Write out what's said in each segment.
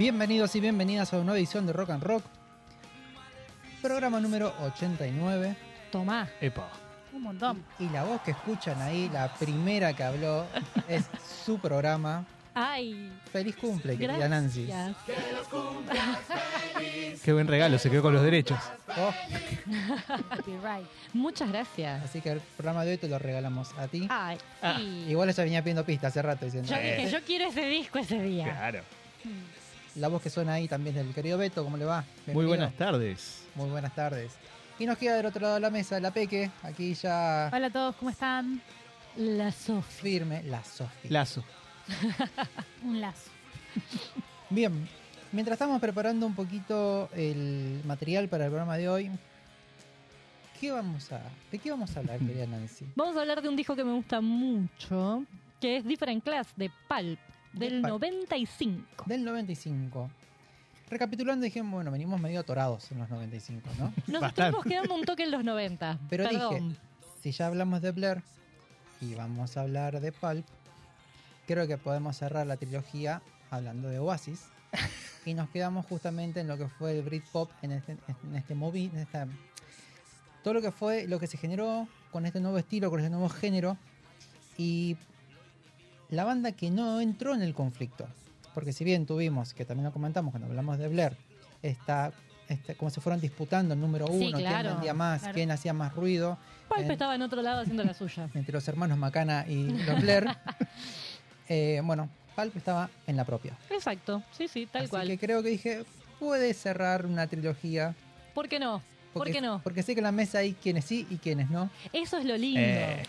Bienvenidos y bienvenidas a una nueva edición de Rock and Rock. Programa número 89. Tomá, Epa. un montón. Y la voz que escuchan ahí, la primera que habló, es su programa. Ay, Feliz cumple, querida. Nancy. Qué buen regalo, se quedó con los derechos. Oh, right. Muchas gracias. así que el programa de hoy te lo regalamos a ti. Ay, Ah. Igual ella venía pidiendo pistas hace rato diciendo. Yo dije, yo quiero ese disco ese día. Claro. La voz que suena ahí también del querido Beto, ¿cómo le va? Muy buenas tardes. Muy buenas tardes. Y nos queda del otro lado de la mesa la Peque, aquí ya Hola a todos, ¿cómo están? La Sofi. firme, la Sofi. Lazo. Un lazo. Bien, mientras estamos preparando un poquito el material para el programa de hoy, ¿qué vamos a, ¿de qué vamos a hablar, querida Nancy? Vamos a hablar de un disco que me gusta mucho, que es Different Class, de Pulp, del Pulp. 95. Del 95. Recapitulando, dijimos, bueno, venimos medio atorados en los 95, ¿no? Nos Bastante. estuvimos quedando un toque en los 90. Pero Perdón. dije, si ya hablamos de Blair y vamos a hablar de Pulp, creo que podemos cerrar la trilogía hablando de Oasis. y nos quedamos justamente en lo que fue el Britpop en este, en este movie, en esta- todo lo que fue, lo que se generó con este nuevo estilo, con este nuevo género. Y la banda que no entró en el conflicto. Porque si bien tuvimos, que también lo comentamos cuando hablamos de Blair, está, como se fueron disputando el número Sí, uno, quién claro, vendía más, claro. quién hacía más ruido, Pulp Eh. estaba en otro lado haciendo la suya. entre los hermanos Macana y los Blair. eh, bueno, Pulp estaba en la propia. Exacto, sí, sí, tal Así cual. que creo que dije, puede cerrar una trilogía. ¿Por qué no? ¿Por Porque, qué no? Porque sé que en la mesa hay quienes sí y quienes no. Eso es lo lindo. Eh,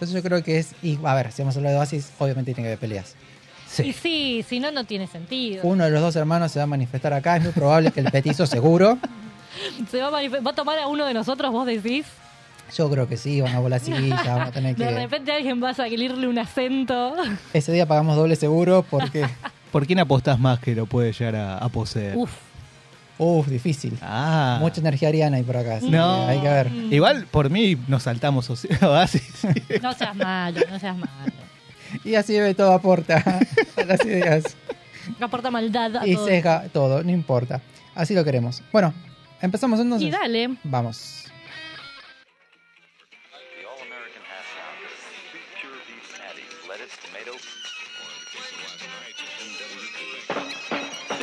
Entonces yo creo que es, y a ver, si vamos a hablar de Oasis, obviamente tiene que haber peleas. Y sí, si no, no tiene sentido. Uno de los dos hermanos se va a manifestar acá, es muy probable que el petizo seguro. ¿Se va a, va a tomar a uno de nosotros, vos decís? Yo creo que sí, van a volar siguita, vamos a tener De que... repente alguien va a salirle un acento. Ese día pagamos doble seguro porque... ¿Por quién apostás más que lo puede llegar a, a poseer? Uf. Uf, difícil. Ah. Mucha energía ariana hay por acá, así No. que hay que ver. Igual por mí nos saltamos o- Oasis. No seas malo, no seas malo. Y así bebe todo aporta a las ideas. Aporta maldad a y todos. sesga todo, no importa. Así lo queremos. Bueno, empezamos entonces. Y dale. Vamos. The All American Half Pounder. Two pure beef patties, lettuce, tomato.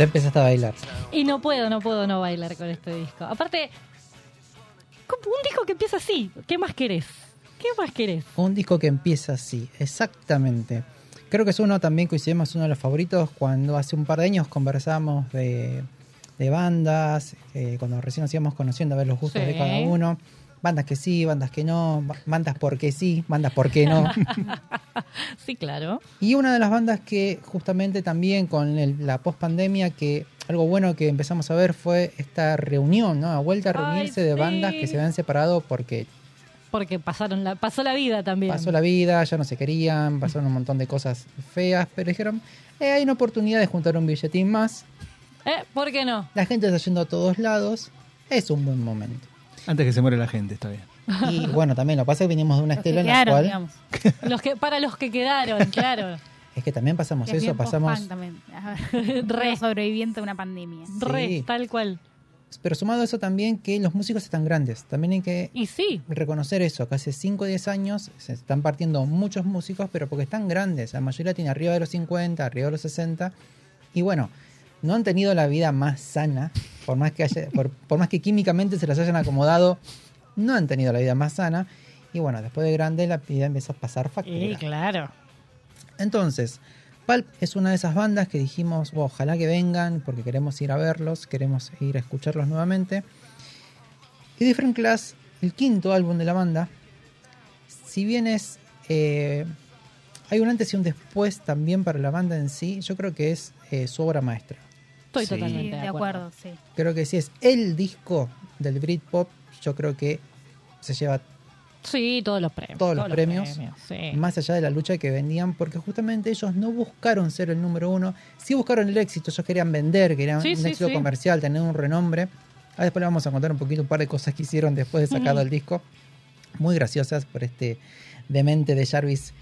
Ya empezaste a bailar. Y no puedo, no puedo no bailar con este disco. Aparte, un disco que empieza así. ¿Qué más querés? ¿Qué más querés? Un disco que empieza así, exactamente. Creo que es uno también coincidimos uno de los favoritos cuando hace un par de años conversábamos de, de bandas, eh, cuando recién nos íbamos conociendo a ver los gustos Sí. de cada uno. Bandas que sí, bandas que no, ba- bandas porque sí, bandas porque no. Sí, claro. Y una de las bandas que justamente también con el- la post-pandemia, que algo bueno que empezamos a ver fue esta reunión, ¿no? A vuelta a Ay, reunirse de sí. bandas que se habían separado porque Porque pasaron la, pasó la vida también. pasó la vida, ya no se querían, pasaron un montón de cosas feas, pero dijeron, eh, hay una oportunidad de juntar un billetín más, ¿Eh? ¿Por qué no? la gente está yendo a todos lados, es un buen momento. Antes que se muere la gente, está bien. Y bueno, también lo que pasa es que venimos de una Los que estela en la cual digamos. Los que, para los que quedaron, claro. es que también pasamos eso, pasamos... también. Re. Re sobreviviente a una pandemia. Re, Sí. tal cual. Pero sumado a eso también que los músicos están grandes, también hay que Y sí, reconocer eso, que hace 5 o 10 años se están partiendo muchos músicos, pero porque están grandes. La mayoría tiene arriba de los 50, arriba de los 60. Y bueno, no han tenido la vida más sana, por más que, haya- por, por más que químicamente se las hayan acomodado, no han tenido la vida más sana. Y bueno, después de grande la vida empieza a pasar y factura. claro. Entonces, Pulp es una de esas bandas que dijimos, "Wow, ojalá que vengan, porque queremos ir a verlos, queremos ir a escucharlos nuevamente. Y Different Class, el quinto álbum de la banda, si bien es... eh, hay un antes y un después también para la banda en sí, yo creo que es eh, su obra maestra. Estoy Sí. totalmente de, de acuerdo, sí. Creo que si es el disco del Britpop, yo creo que se lleva Sí, todos los premios. Todos los premios. sí. más allá de la lucha que vendían, porque justamente ellos no buscaron ser el número uno, sí buscaron el éxito, ellos querían vender, querían Sí, un sí, éxito sí. comercial, tener un renombre. Ah, después le vamos a contar un poquito un par de cosas que hicieron después de sacado el disco, muy graciosas por este demente de Jarvis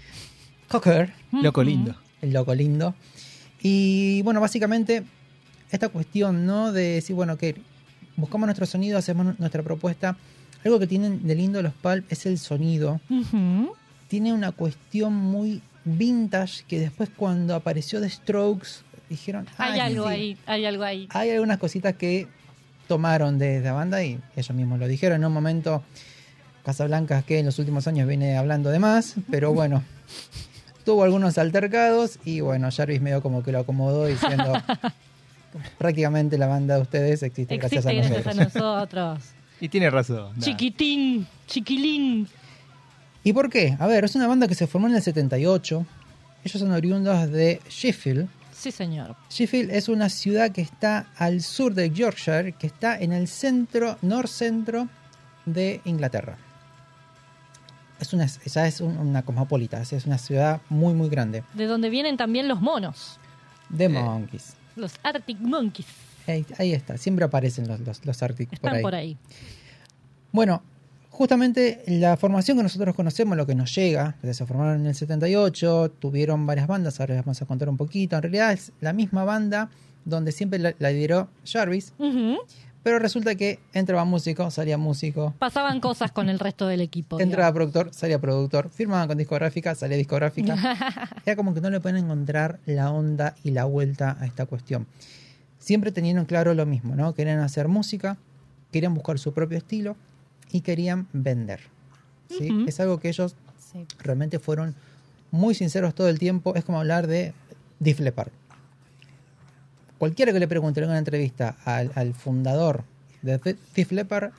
Cocker, Loco lindo. el loco lindo. Y bueno, básicamente esta cuestión, ¿no? De decir, bueno, que buscamos nuestro sonido, hacemos nuestra propuesta. Algo que tienen de lindo los Pulp es el sonido tiene una cuestión muy vintage que después cuando apareció The Strokes dijeron Hay "Ay, algo sí". ahí, hay algo ahí. hay algunas cositas que tomaron de la banda y ellos mismos lo dijeron en un momento Casablanca que en los últimos años viene hablando de más pero bueno tuvo algunos altercados y bueno Jarvis medio como que lo acomodó diciendo prácticamente la banda de ustedes existe, gracias a nosotros gracias a nosotros. Y tiene razón. nah. Chiquitín, chiquilín. ¿Y por qué? A ver, es una banda que se formó en el 78 ellos son oriundos de Sheffield Sí, señor. Sheffield es una ciudad que está al sur de Yorkshire, que está en el centro, norcentro de Inglaterra. Es una, ya es un- una cosmopolita, es una ciudad muy muy grande. De donde vienen también los monos. The Eh. Monkeys. Los Arctic Monkeys. Ahí, ahí está, siempre aparecen los, los, los Arctic Están por ahí. por ahí. Bueno, justamente la formación que nosotros conocemos, lo que nos llega, que se formaron en el 78, tuvieron varias bandas, ahora les vamos a contar un poquito. En realidad es la misma banda donde siempre la, la lideró Jarvis, Ujú. Pero resulta que entraba músico, salía músico, Pasaban cosas con el resto del equipo. entraba productor, salía productor, firmaban con discográfica, salía discográfica. Era como que no le pueden encontrar la onda y la vuelta a esta cuestión. Siempre tenían claro lo mismo, ¿no? Querían hacer música, querían buscar su propio estilo y querían vender. ¿sí? Es algo que ellos Sí. realmente fueron muy sinceros todo el tiempo. Es como hablar de Def Leppard. Cualquiera que le pregunte en una entrevista al, al fundador de Def Leppard,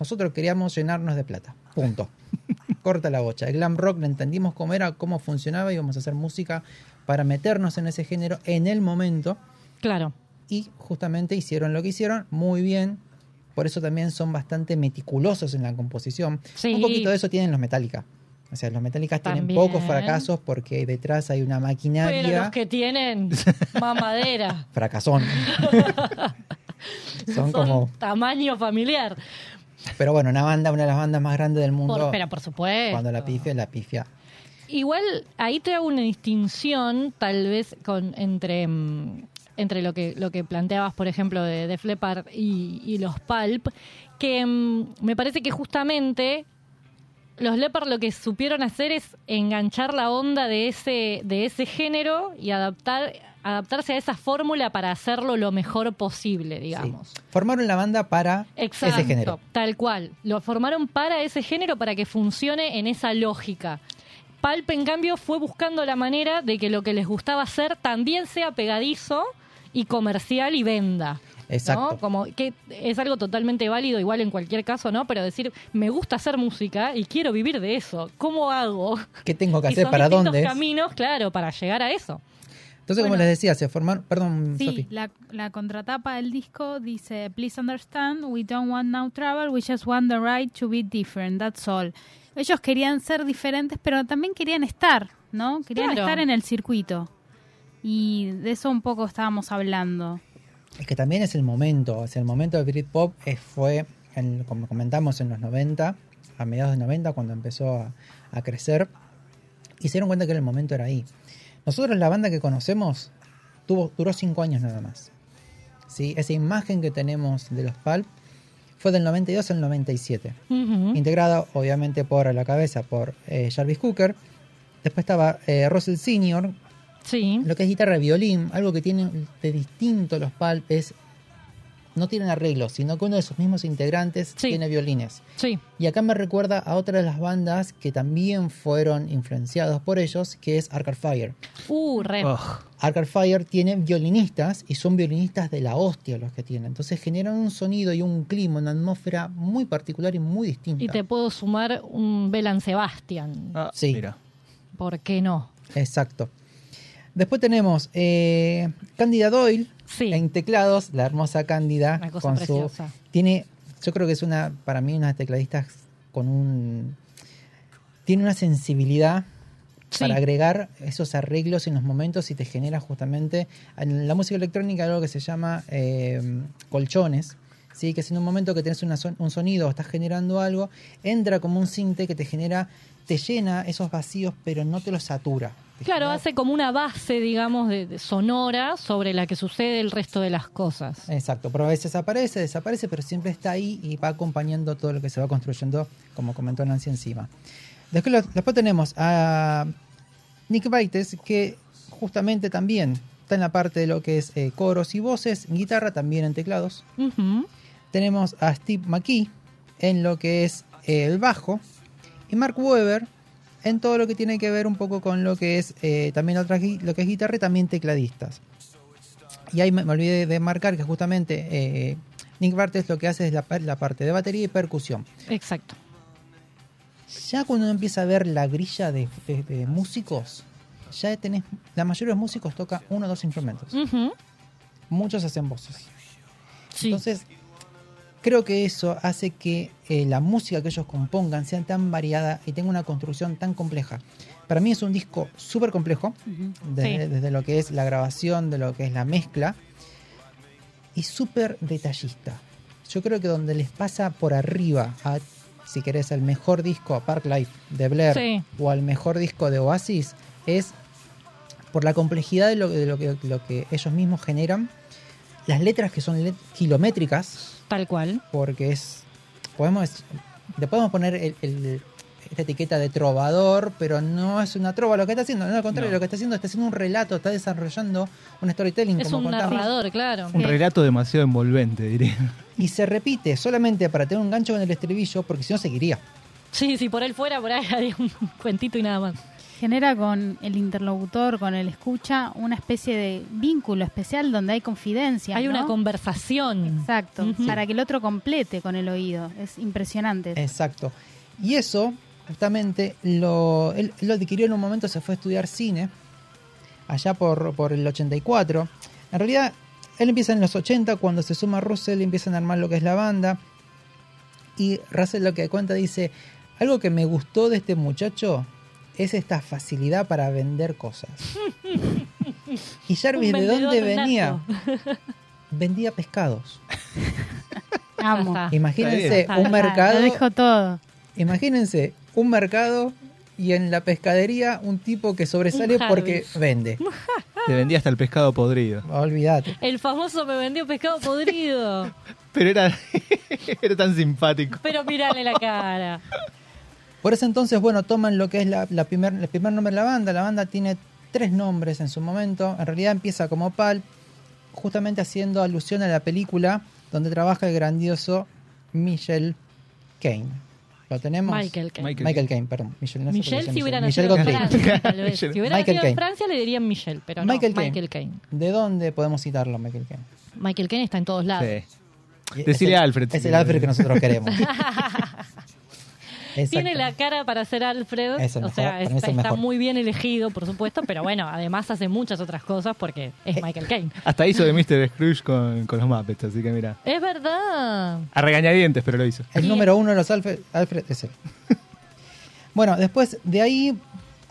nosotros queríamos llenarnos de plata. Punto. Corta la bocha. El glam rock lo entendimos cómo era, cómo funcionaba, íbamos a hacer música para meternos en ese género en el momento Claro. y justamente hicieron lo que hicieron muy bien. Por eso también son bastante meticulosos en la composición. Sí. Un poquito de eso tienen los Metallica. O sea, los tienen También. pocos fracasos porque detrás hay una Pero maquinaria los que tienen mamadera fracasón. son son como... tamaño familiar. Pero bueno, una banda, una de las bandas más grandes del mundo. Por, pero por supuesto. cuando la pifia, la pifia. Igual ahí te hago una distinción, tal vez con entre mm, entre lo que lo que planteabas, por ejemplo, de Def Leppard y, y los Pulp, que mm, me parece que justamente los Leopard lo que supieron hacer es enganchar la onda de ese, de ese género y adaptar, adaptarse a esa fórmula para hacerlo lo mejor posible, digamos. Sí. Formaron la banda para Exacto, ese género. tal cual. Lo formaron para ese género para que funcione en esa lógica. Pulp, en cambio, fue buscando la manera de que lo que les gustaba hacer también sea pegadizo y comercial y venda. Exacto. ¿no? Como que es algo totalmente válido, igual en cualquier caso, ¿no? Pero decir, me gusta hacer música y quiero vivir de eso. ¿Cómo hago? ¿Qué tengo que Y hacer? son ¿Para dónde? caminos, claro, para llegar a eso. Entonces, como les decía, se formaron. Perdón, Sí, Sofi. la, la contratapa del disco dice, Please understand, we don't want now travel, we just want the right to be different, that's all. Ellos querían ser diferentes, pero también querían estar, ¿no? Querían Claro. estar en el circuito. Y de eso un poco estábamos hablando. Es que también es el momento. Sea, el momento del Britpop es- fue, en- como comentamos, en los 90, a mediados de 90, cuando empezó a, a crecer. Y se dieron cuenta que el momento era ahí. Nosotros, la banda que conocemos, tuvo, duró cinco años nada más. ¿Sí? Esa imagen que tenemos de los Pulp fue del 92 al 97. Ujú. integrada obviamente por a la cabeza por eh, Jarvis Cooker. Después estaba eh, Russell Senior, Sí. lo que es guitarra y violín, algo que tiene de distinto los Pulp es no tienen arreglos, sino que uno de sus mismos integrantes Sí. tiene violines. Sí. Y acá me recuerda a otra de las bandas que también fueron influenciados por ellos, que es Arcade Fire. Uh, re. Arcade Fire tiene violinistas y son violinistas de la hostia los que tienen. Entonces generan un sonido y un clima, una atmósfera muy particular y muy distinta. Y te puedo sumar un Belan Sebastian. Ah, Sí. Mira. ¿Por qué no? Exacto. Después tenemos eh, Cándida Doyle Sí. en teclados, la hermosa Cándida Una cosa con preciosa. su tiene, yo creo que es una para mí una tecladistas con un tiene una sensibilidad Sí. para agregar esos arreglos en los momentos y te genera justamente en la música electrónica algo que se llama eh, colchones. ¿Sí? que es en un momento que tienes una son- un sonido o estás generando algo, entra como un cinte que te genera, te llena esos vacíos, pero no te los satura. Te Claro, genera- hace como una base, digamos, de, de sonora sobre la que sucede el resto de las cosas. Exacto, pero a veces aparece, desaparece, pero siempre está ahí y va acompañando todo lo que se va construyendo, como comentó Nancy encima. Después, lo- después tenemos a Nick Baites, que justamente también está en la parte de lo que es eh, coros y voces, guitarra, también en teclados. Ujú. Tenemos a Steve McKee en lo que es eh, el bajo y Mark Webber en todo lo que tiene que ver un poco con lo que es eh, también otra, lo que es guitarra y también tecladistas. Y ahí me, me olvidé de marcar que justamente eh, Nick Bartes lo que hace es la, par- la parte de batería y percusión. Exacto. Ya cuando uno empieza a ver la grilla de, de- de músicos, ya tenés, la mayoría de los músicos toca uno o dos instrumentos. Muchos hacen voces. Sí. Entonces, creo que eso hace que eh, la música que ellos compongan sea tan variada y tenga una construcción tan compleja. Para mí es un disco súper complejo, desde, Sí. desde lo que es la grabación, de lo que es la mezcla, y súper detallista. Yo creo que donde les pasa por arriba a, si querés, el mejor disco a Park Life de Blair Sí. o al mejor disco de Oasis es por la complejidad de lo, de lo que, lo que ellos mismos generan, las letras que son kilométricas, Tal cual. porque es. Podemos. Le podemos poner el- el- esta etiqueta de trovador, pero no es una trova lo que está haciendo. No, al contrario, No. lo que está haciendo está haciendo un relato, está desarrollando un storytelling, Es como un contamos. narrador, claro. Un Sí. relato demasiado envolvente, diría. Y se repite solamente para tener un gancho con el estribillo, porque si no seguiría. Sí, si por él fuera, por ahí haría un cuentito y nada más. Genera con el interlocutor, con el escucha, una especie de vínculo especial donde hay confidencia. Hay una conversación. Exacto, para que el otro complete con el oído. Es impresionante. Exacto. Y eso, justamente, lo, él, él lo adquirió en un momento, se fue a estudiar cine, allá por, por el 84. En realidad, él empieza en los 80, cuando se suma Russell, empiezan a armar lo que es la banda. Y Russell lo que cuenta dice, algo que me gustó de este muchacho es esta facilidad para vender cosas. y Jarvis, ¿de dónde venía? Vendía pescados. Amo. Imagínense un mercado Lo dijo todo. Imagínense un mercado y en la pescadería un tipo que sobresale porque vende. Te vendía hasta el pescado podrido. Olvídate. El famoso me vendió pescado podrido. Pero era, era tan simpático. Pero mirale la cara. Por ese entonces, bueno, toman lo que es la, la primer, el primer nombre de la banda. La banda tiene tres nombres en su momento. En realidad empieza como Pulp, justamente haciendo alusión a la película donde trabaja el grandioso Michelle Kane. ¿Lo tenemos? Michael Caine. Michael Michael Kane, perdón. Michelle, no decía si hubiera Michelle. nacido en. Francia, tal vez. Michelle. Si hubiera Michael nacido en. Francia, le dirían Michelle, pero no, Michael. Caine. ¿De dónde podemos citarlo, Michael Kane? Michael Caine está en todos lados. Sí. A Alfred, Es el. Alfred que nosotros queremos. Tiene la cara para ser Alfred, Es el o mejor, sea, es está, el está mejor. muy bien elegido, por supuesto, pero bueno, además hace muchas otras cosas porque es Michael Caine. Hasta hizo de Mr. Scrooge con, con los Muppets, así que mira. Es verdad. A regañadientes, pero lo hizo. El Sí. número uno de los Alfred, Alfred es él. bueno, después de ahí,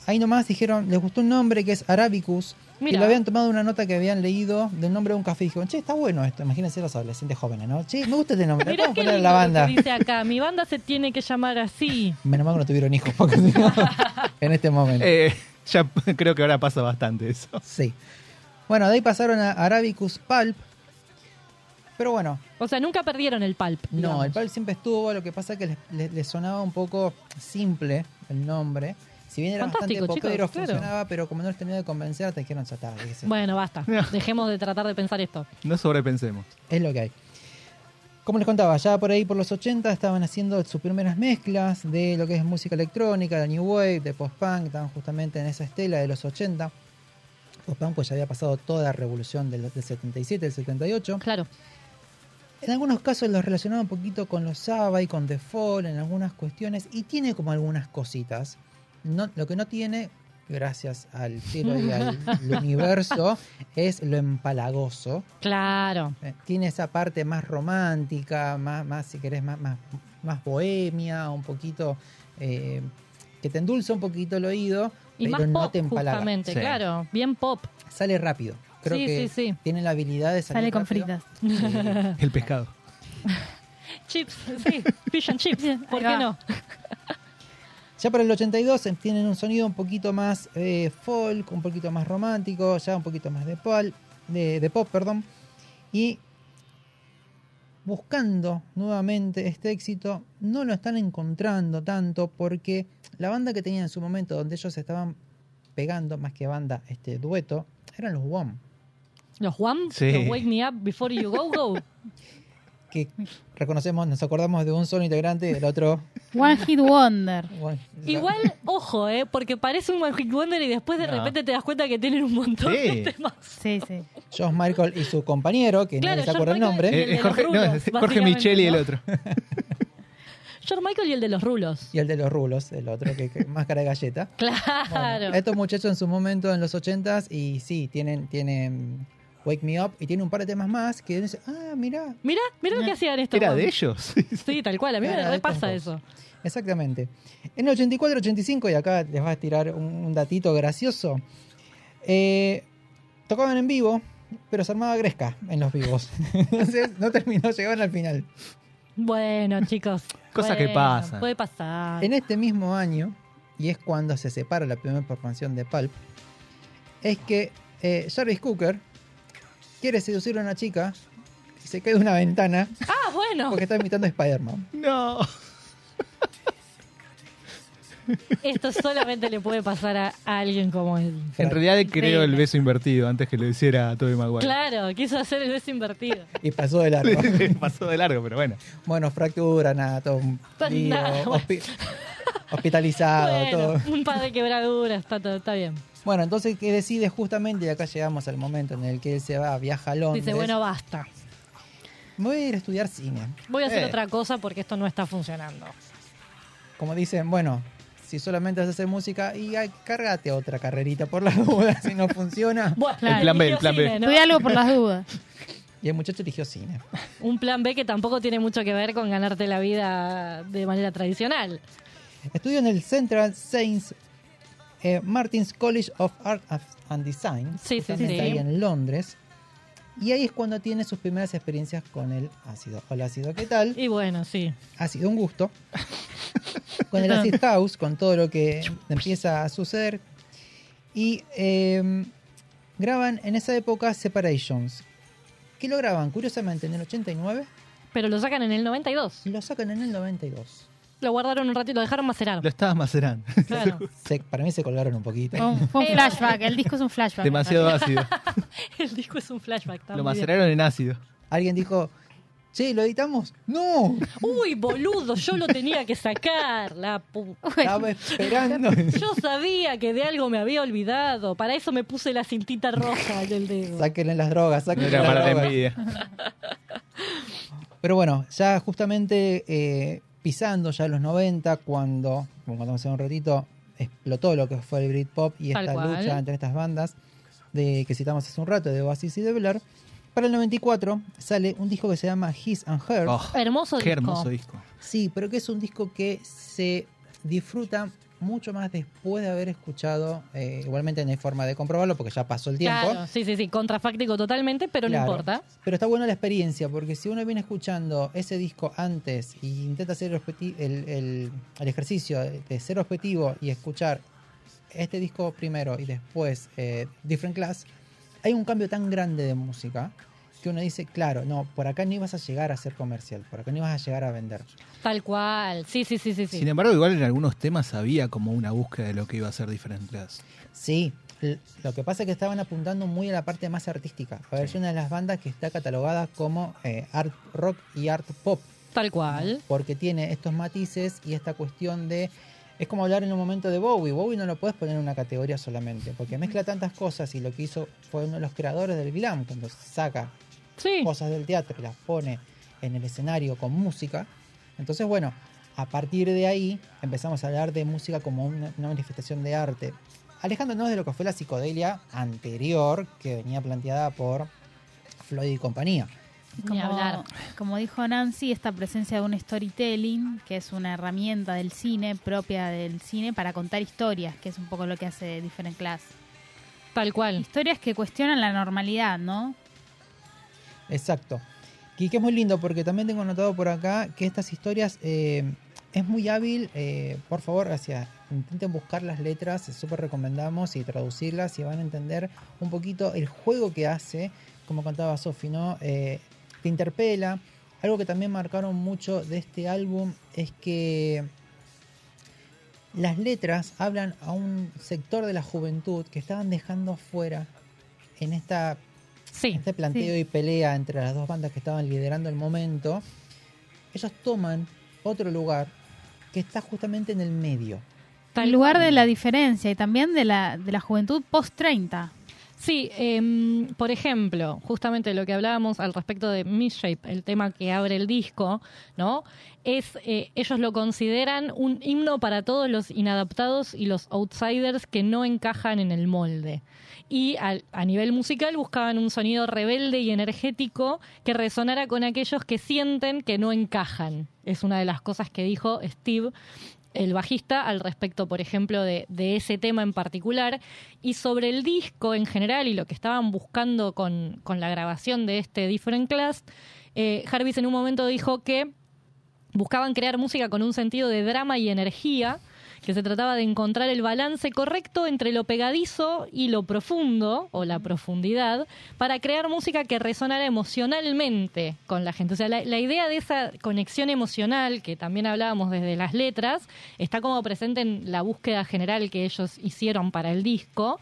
ahí nomás dijeron, les gustó un nombre que es Arabicus, Mira. que lo habían tomado de una nota que habían leído del nombre de un café y dijeron, che, está bueno esto, imagínense los adolescentes jóvenes, ¿no? Che, me gusta este nombre, Mirá podemos qué lindo la banda. que dice acá, mi banda se tiene que llamar así. Menos mal que no tuvieron hijos, porque si no, en este momento. Eh, ya creo que ahora pasa bastante eso. Sí. Bueno, de ahí pasaron a Arabicus Pulp, pero bueno, O sea, nunca perdieron el pulp. No, digamos. el pulp siempre estuvo, lo que pasa es que le, le- le sonaba un poco simple el nombre. Si bien era Fantástico, bastante chicos, popero, claro. funcionaba, pero como no les terminó de convencer, te dijeron, ya está, déjese". Bueno, basta. Dejemos de tratar de pensar esto. No sobrepensemos. es lo que hay. Como les contaba, ya por ahí por los 80 estaban haciendo sus primeras mezclas de lo que es música electrónica, de New Wave, de post-punk, estaban justamente en esa estela de los 80. Post-punk pues ya había pasado toda la revolución del, del 77, del 78. Claro. En algunos casos los relacionaba un poquito con los Saba y con The Fall en algunas cuestiones y tiene como algunas cositas. No, lo que no tiene, gracias al cielo y al universo, es lo empalagoso. Claro. Eh, Tiene esa parte más romántica, más, más si querés, más, más, más bohemia, un poquito eh, que te endulza un poquito el oído, Y pero más no pop, te empalaga. justamente, Sí. claro. Bien pop. Sale rápido. Creo Sí, que sí, sí. tiene la habilidad de salir Sale con rápido. fritas. El pescado. Chips, sí. Fish and chips. ¿Por qué no? Ya para el 82 eh, tienen un sonido un poquito más eh, folk, un poquito más romántico, ya un poquito más de, pol- de, de pop, perdón. Y buscando nuevamente este éxito, no lo están encontrando tanto porque la banda que tenían en su momento donde ellos estaban pegando, más que banda, este dueto, eran los WOM. Los Juan, Sí. los Wake Me Up Before You Go Go. Que reconocemos, nos acordamos de un solo integrante y del otro. One Hit Wonder. Igual, ojo, ¿eh? Porque parece un One Hit Wonder y después de No. repente te das cuenta que tienen un montón Sí. de temas. Sí, sí. Josh Michael y su compañero, que Claro, nadie se acuerda el Michael nombre. el Eh, Jorge, los no, rulos, es Jorge Micheli y el ¿no? otro. George Michael y el de los rulos. Y el de los rulos, el otro, que, que máscara de galleta. Bueno, Claro. estos muchachos en su momento, en los 80s, y sí, tienen, tienen Wake Me Up y tiene un par de temas más que dicen, ah, mira, Mirá, mirá lo que hacían estos. ¿Era Juan. de ellos? Sí, tal cual. A mí Era me estos eso. exactamente. En el 84-85, y acá les va a tirar un, un datito gracioso, eh, tocaban en vivo, pero se armaba gresca en los vivos. Entonces no terminó, llegaban al final. Bueno, chicos. Cosas que pasan. Puede pasar. En este mismo año, y es cuando se separa la primera formación de Pulp, es que eh, Jarvis Cooker quiere seducir a una chica y se cae de una ventana Ah, bueno. porque está imitando a Spider-Man. No. Esto solamente le puede pasar a, a alguien como él. En realidad creó el beso invertido antes que lo hiciera Tobey Maguire. Claro, quiso hacer el beso invertido. Y pasó de largo. Pasó de largo, pero bueno. bueno, fractura, nada, todo un Pues lío, nada, bueno. hospi- hospitalizado, todo. Un par de quebraduras, está, todo- está bien. Bueno, entonces que decide justamente, y acá llegamos al momento en el que él se va, viaja a Londres. Dice, bueno, basta. Me voy a ir a estudiar cine. Voy a hacer Eh. otra cosa porque esto no está funcionando. Como dicen, bueno, si solamente haces hacer música, y ay, cárgate otra carrerita por las dudas, si no funciona. Bueno. El plan B, el plan B. ¿no? Estudia algo por las dudas. Y el muchacho eligió cine. Un plan B que tampoco tiene mucho que ver con ganarte la vida de manera tradicional. Estudió en el Central Saints eh, Martin's College of Art and Design, Sí, sí, sí. ahí en Londres. Y ahí es cuando tiene sus primeras experiencias con el ácido. Hola ácido, ¿qué tal? Y bueno, sí. Ha sido un gusto. con el Acid House, con todo lo que empieza a suceder. Y eh, graban en esa época Separations. Que lo graban, curiosamente, en el 89 Pero lo sacan en el 92. y lo sacan en el 92. Lo guardaron un ratito, lo dejaron macerar. Lo estabas macerando. Claro. Se- para mí se colgaron un poquito. Fue un, fue un Eh, flashback, el disco es un flashback. Demasiado ácido. El disco es un flashback. está Lo maceraron en ácido. Alguien dijo, che, ¿lo editamos? ¡No! Uy, boludo, yo lo tenía que sacar. La pu- Estaba esperando. Yo sabía que de algo me había olvidado. Para eso me puse la cintita roja en el dedo. Sáquenle las drogas, No sáquenle era las para la drogas. envidia. Pero bueno, ya justamente eh, pisando ya los 90, cuando, como contamos hace un ratito, explotó lo que fue el Britpop y Tal esta cual. lucha entre estas bandas de que citamos hace un rato, de Oasis y de Blur. Para el 94 sale un disco que se llama His and Her. Oh, Hermoso qué disco. hermoso disco. Sí, pero que es un disco que se disfruta mucho más después de haber escuchado. eh, igualmente no hay forma de comprobarlo porque ya pasó el tiempo. Claro, sí, sí, sí, contrafáctico totalmente, pero Claro. no importa. Pero está buena la experiencia, porque si uno viene escuchando ese disco antes y intenta hacer el, objeti- el- el- el ejercicio de ser objetivo y escuchar este disco primero y después eh, Different Class, hay un cambio tan grande de música que uno dice, claro, no, por acá no ibas a llegar a ser comercial, por acá no ibas a llegar a vender. Tal cual. Sí, sí, sí, sí. sí. Sin embargo, igual en algunos temas había como una búsqueda de lo que iba a ser Different Class. Sí, lo que pasa es que estaban apuntando muy a la parte más artística. A ver, es una de las bandas que está catalogada como eh, art rock y art pop. Tal cual. porque tiene estos matices y esta cuestión de es como hablar en un momento de Bowie. Bowie no lo puedes poner en una categoría solamente, porque mezcla tantas cosas y lo que hizo fue uno de los creadores del glam, cuando saca Sí. cosas del teatro y las pone en el escenario con música. Entonces, bueno, a partir de ahí empezamos a hablar de música como una, una manifestación de arte, alejándonos de lo que fue la psicodelia anterior que venía planteada por Floyd y compañía. Ni hablar. como dijo Nancy, esta presencia de un storytelling, que es una herramienta del cine, propia del cine, para contar historias, que es un poco lo que hace Different Class. Tal cual. Historias que cuestionan la normalidad, ¿no? Exacto. Y que es muy lindo porque también tengo anotado por acá que estas historias eh, es muy hábil. eh, por favor, hacia, intenten buscar las letras, súper recomendamos y traducirlas y van a entender un poquito el juego que hace, como contaba Sofi, ¿no? Eh, te interpela. Algo que también marcaron mucho de este álbum es que las letras hablan a un sector de la juventud que estaban dejando fuera en esta Sí. este planteo Sí. y pelea entre las dos bandas que estaban liderando el momento, ellos toman otro lugar que está justamente en el medio. El lugar de la diferencia y también de la, de la juventud post-30. Sí, em, por ejemplo, justamente lo que hablábamos al respecto de Misshape, el tema que abre el disco, ¿no? Es, eh, ellos lo consideran un himno para todos los inadaptados y los outsiders que no encajan en el molde. Y a nivel musical buscaban un sonido rebelde y energético que resonara con aquellos que sienten que no encajan. Es una de las cosas que dijo Steve el bajista al respecto, por ejemplo, de, de ese tema en particular. Y sobre el disco en general y lo que estaban buscando con, con la grabación de este Different Class, eh, Jarvis en un momento dijo que buscaban crear música con un sentido de drama y energía, que se trataba de encontrar el balance correcto entre lo pegadizo y lo profundo, o la profundidad, para crear música que resonara emocionalmente con la gente. O sea, la, idea de esa conexión emocional, que también hablábamos desde las letras, está como presente en la búsqueda general que ellos hicieron para el disco.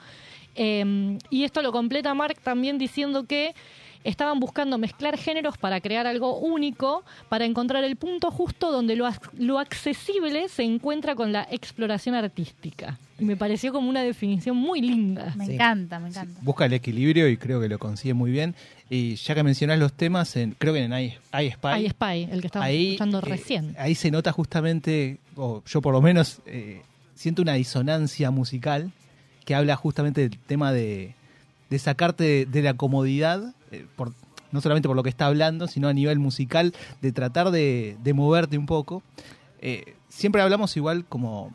Eh, y esto lo completa Mark también diciendo que estaban buscando mezclar géneros para crear algo único, para encontrar el punto justo donde lo, ac- lo accesible se encuentra con la exploración artística. Y me pareció como una definición muy linda. Me Sí. encanta, me encanta. Busca el equilibrio y creo que lo consigue muy bien. Y ya que mencionás los temas, en, creo que en I, I Spy. Ahí Spy, el que estábamos escuchando eh, recién. ahí se nota justamente, o yo por lo menos eh, siento una disonancia musical que habla justamente del tema de, de sacarte de, de la comodidad, eh, por, no solamente por lo que está hablando, sino a nivel musical, de tratar de, de moverte un poco. Eh, siempre hablamos igual como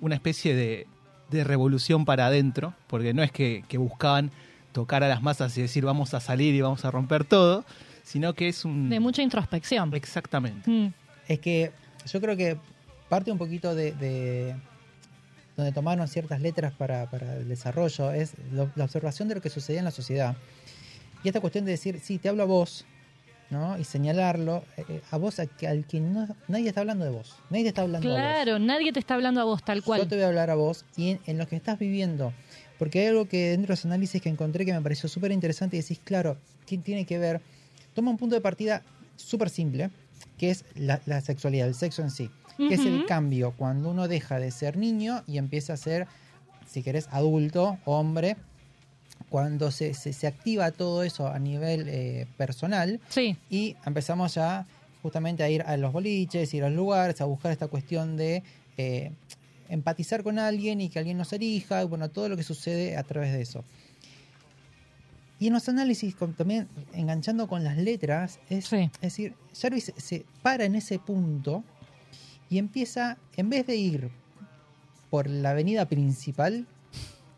una especie de, de revolución para adentro, porque no es que, que buscaban tocar a las masas y decir vamos a salir y vamos a romper todo, sino que es un... De mucha introspección. Exactamente. Mm, Es que yo creo que parte un poquito de, de donde tomaron ciertas letras para, para el desarrollo es lo- la observación de lo que sucedía en la sociedad. Y esta cuestión de decir, sí, te hablo a vos, ¿no? Y señalarlo eh, eh, a vos, a al que no, nadie está hablando de vos. Nadie te está hablando a vos. Claro, nadie te está hablando a vos tal cual. Yo te voy a hablar a vos y en, en lo que estás viviendo. Porque hay algo que dentro de los análisis que encontré que me pareció súper interesante y decís, claro, ¿qué tiene que ver? Toma un punto de partida súper simple, que es la, la sexualidad, el sexo en sí. Que es el cambio cuando uno deja de ser niño y empieza a ser, si querés, adulto, hombre. Cuando se, se- se activa todo eso a nivel eh, personal, Sí, y empezamos ya justamente a ir a los boliches, ir a los lugares, a buscar esta cuestión de eh, empatizar con alguien y que alguien nos elija, y bueno, todo lo que sucede a través de eso. Y en los análisis, con- también enganchando con las letras, es, Sí. es decir, Jarvis se para en ese punto y empieza, en vez de ir por la avenida principal,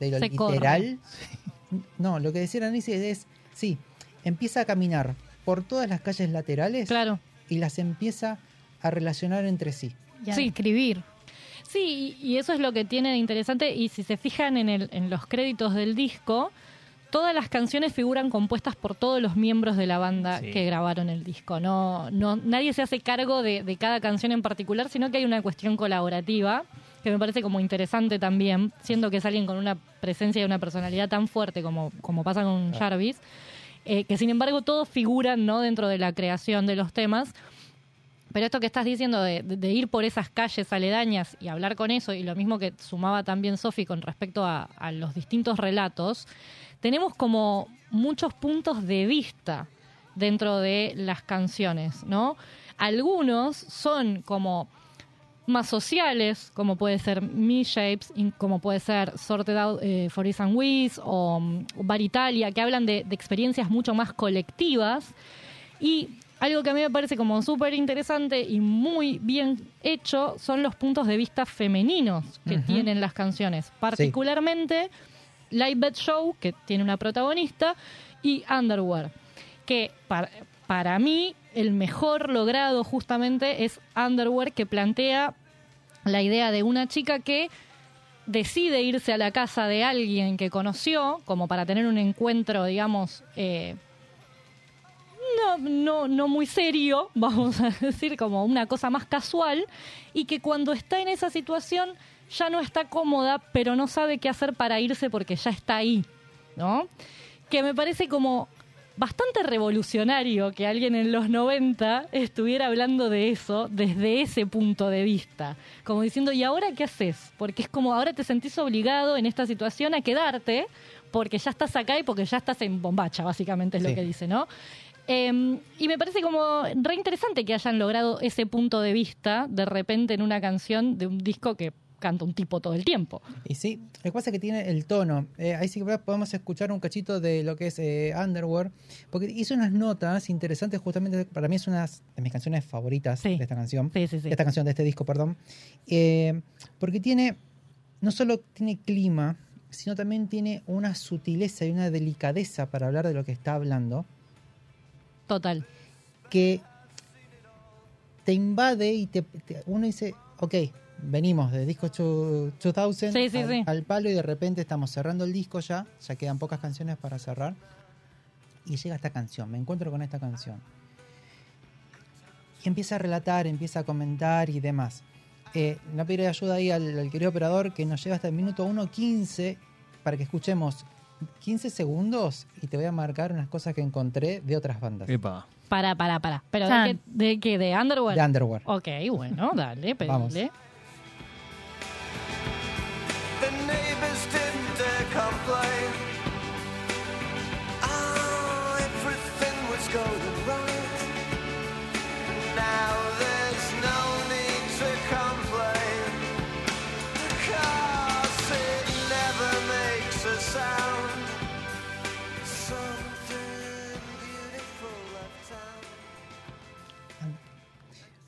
de lo Se literal, no, lo que decía análisis es, sí, empieza a caminar por todas las calles laterales claro. y las empieza a relacionar entre sí. Y a Sí. escribir. Sí, y y eso es lo que tiene de interesante. Y si se fijan en, el, en los créditos del disco, todas las canciones figuran compuestas por todos los miembros de la banda Sí. que grabaron el disco. No, no, nadie se hace cargo de, de cada canción en particular, sino que hay una cuestión colaborativa que me parece como interesante también, siendo que es alguien con una presencia y una personalidad tan fuerte como, como pasa con Jarvis, eh, que sin embargo todos figuran ¿no? dentro de la creación de los temas. Pero esto que estás diciendo de, ir por esas calles aledañas y hablar con eso, y lo mismo que sumaba también Sofi con respecto a, los distintos relatos, tenemos como muchos puntos de vista dentro de las canciones, ¿no? Algunos son como más sociales, como puede ser Me Shapes, como puede ser Sorted Out eh, for Is and Wiz o mm, Bar Italia, que hablan de, de experiencias mucho más colectivas. Y algo que a mí me parece como súper interesante y muy bien hecho son los puntos de vista femeninos que tienen las canciones. Particularmente Live Bed Show, que tiene una protagonista, y Underwear, que para, para mí el mejor logrado justamente es Underwear, que plantea la idea de una chica que decide irse a la casa de alguien que conoció, como para tener un encuentro, digamos, eh, no, no, no muy serio, vamos a decir, como una cosa más casual, y que cuando está en esa situación ya no está cómoda, pero no sabe qué hacer para irse porque ya está ahí, ¿no? Que me parece como bastante revolucionario que alguien en los 90 estuviera hablando de eso desde ese punto de vista. Como diciendo, ¿y ahora qué haces? Porque es como ahora te sentís obligado en esta situación a quedarte porque ya estás acá y porque ya estás en bombacha, básicamente es lo que dice, ¿no? Eh, y me parece como re interesante que hayan logrado ese punto de vista de repente en una canción de un disco que canta un tipo todo el tiempo. Y sí, lo que pasa es que tiene el tono. Eh, ahí sí que podemos escuchar un cachito de lo que es eh, Underwear, porque hizo unas notas interesantes, justamente para mí es una de mis canciones favoritas Sí. de esta canción. Sí, sí, sí. de esta canción, de este disco, perdón. Eh, porque tiene, no solo tiene clima, sino también tiene una sutileza y una delicadeza para hablar de lo que está hablando, Total. que te invade y te, te- uno dice, ok, venimos de disco chu- 2000 Sí, sí, al, sí. al palo y de repente estamos cerrando el disco ya, ya quedan pocas canciones para cerrar. Y llega esta canción, me encuentro con esta canción. Y empieza a relatar, empieza a comentar y demás. Eh, no pediré ayuda ahí al, al querido operador que nos llega hasta el minuto 1.15 para que escuchemos 15 segundos y te voy a marcar unas cosas que encontré de otras bandas. Epa. Para, para, para. ¿Pero de? ¿De qué? ¿De Underwear? De Underwear. Ok, bueno, dale, Vamos. pedile. The neighbors didn't dare complain.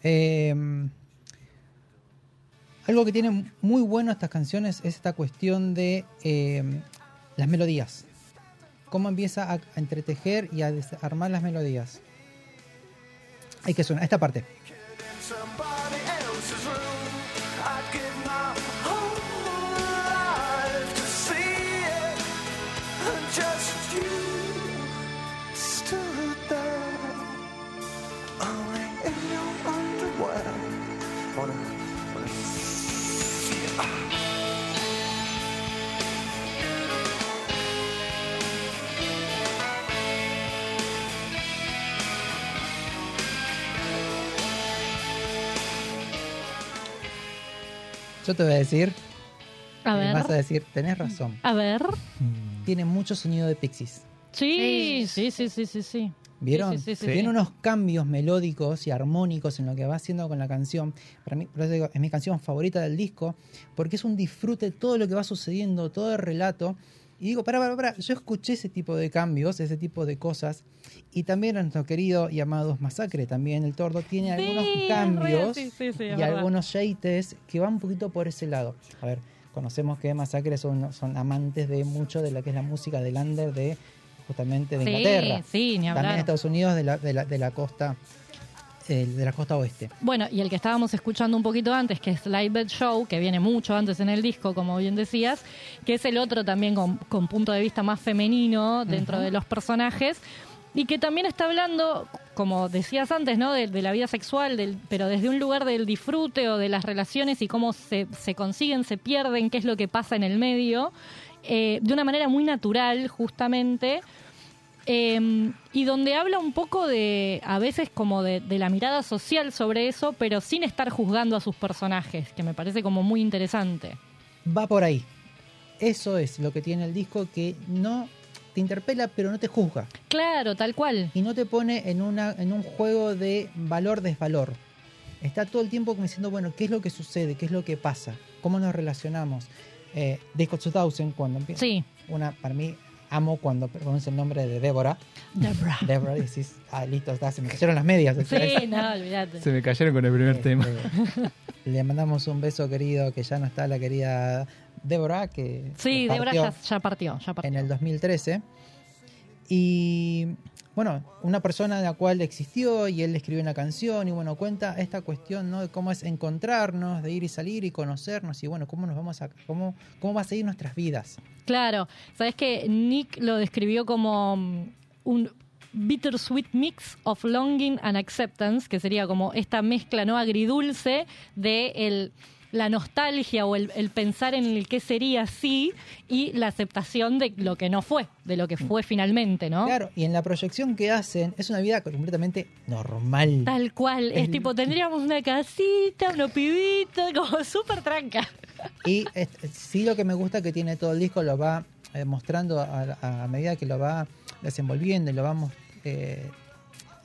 Eh, algo que tiene muy bueno estas canciones es esta cuestión de eh, las melodías. Cómo empieza a, a entretejer y a desarmar las melodías. Hay que sonar esta parte. Yo te voy a decir, A ver. vas a decir, tenés razón. A ver. Tiene mucho sonido de Pixies. Sí, sí, sí, sí, sí, sí. ¿Vieron? Sí, sí, sí, sí. Tiene unos cambios melódicos y armónicos en lo que va haciendo con la canción. Para mí, por eso digo, es mi canción favorita del disco, porque es un disfrute todo lo que va sucediendo, todo el relato. Y digo, para, para, para, yo escuché ese tipo de cambios, ese tipo de cosas. Y también nuestro querido y amados Masacre, también el tordo, tiene algunos cambios sí, sí, y verdad. algunos shades que van un poquito por ese lado. A ver, conocemos que Masacre son, son amantes de mucho de lo que es la música del under de justamente de Inglaterra. sí, ni hablar. También Estados Unidos de la, de la, de la costa eh, de la costa oeste. Bueno, y el que estábamos escuchando un poquito antes, que es Live Bed Show, que viene mucho antes en el disco, como bien decías, que es el otro también con, con punto de vista más femenino dentro de los personajes. Y que también está hablando, como decías antes, ¿no? De, de la vida sexual, del, pero desde un lugar del disfrute o de las relaciones y cómo se, se consiguen, se pierden, qué es lo que pasa en el medio, eh, de una manera muy natural, justamente. Eh, y donde habla un poco de, a veces como de, de la mirada social sobre eso, pero sin estar juzgando a sus personajes, que me parece como muy interesante. Va por ahí. Eso es lo que tiene el disco que no te interpela pero no te juzga. Claro, tal cual. y no te pone en, una, en un juego de valor-desvalor. Está todo el tiempo diciendo, bueno, ¿qué es lo que sucede? ¿Qué es lo que pasa? ¿Cómo nos relacionamos? Eh, Disco 2000, cuando empieza. Sí. Una, para mí, amo cuando pronuncia el nombre de Débora. Débora, y decís, ah, listo, está, se me cayeron las medias. Sí, no, olvídate. Se me cayeron con el primer Este, tema. Le mandamos un beso querido, que ya no está la querida Débora, que Sí, partió ya, ya partió, ya partió. en el 2013. Y bueno, una persona de la cual existió y él escribió una canción y bueno, cuenta esta cuestión ¿no? de cómo es encontrarnos, de ir y salir y conocernos y bueno, cómo nos vamos a, cómo, cómo va a seguir nuestras vidas. Claro, sabes que Nick lo describió como mm, un bittersweet mix of longing and acceptance, que sería como esta mezcla no agridulce de el, la nostalgia o el, el pensar en el que sería así y la aceptación de lo que no fue, de lo que fue finalmente, ¿no? Claro, y en la proyección que hacen es una vida completamente normal. Tal cual, es tipo, tendríamos una casita, una pibita, como súper tranca. Y es- sí lo que me gusta que tiene todo el disco lo va eh, mostrando a, a medida que lo va desenvolviendo y lo vamos eh,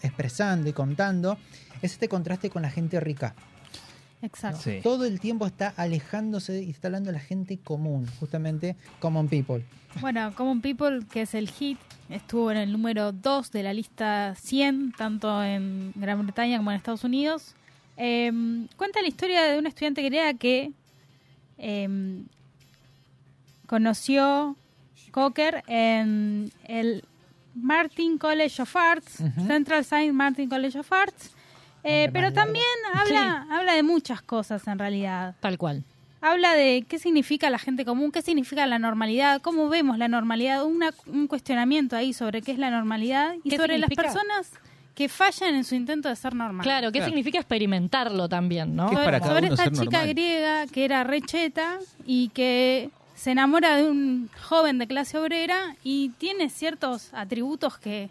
expresando y contando, es este contraste con la gente rica. Exacto. Sí. Todo el tiempo está alejándose y está hablando de la gente común, justamente common people. Bueno, Common People, que es el hit, estuvo en el número 2 de la lista 100, tanto en Gran Bretaña como en Estados Unidos. Eh, cuenta la historia de una estudiante griega que eh, conoció Cocker en el Martin College of Arts. Central Saint Martin College of Arts. Eh, pero también habla, habla de muchas cosas en realidad Tal cual. habla de qué significa la gente común, qué significa la normalidad, cómo vemos la normalidad, una- un cuestionamiento ahí sobre qué es la normalidad y ¿Qué sobre las significa? personas que fallan en su intento de ser normal. Claro, ¿qué Claro. signica experimentarlo también, no? ¿Qué es sobre para cada sobre uno esta ser chica normal? griega que era recheta y que se enamora de un joven de clase obrera y tiene ciertos atributos que,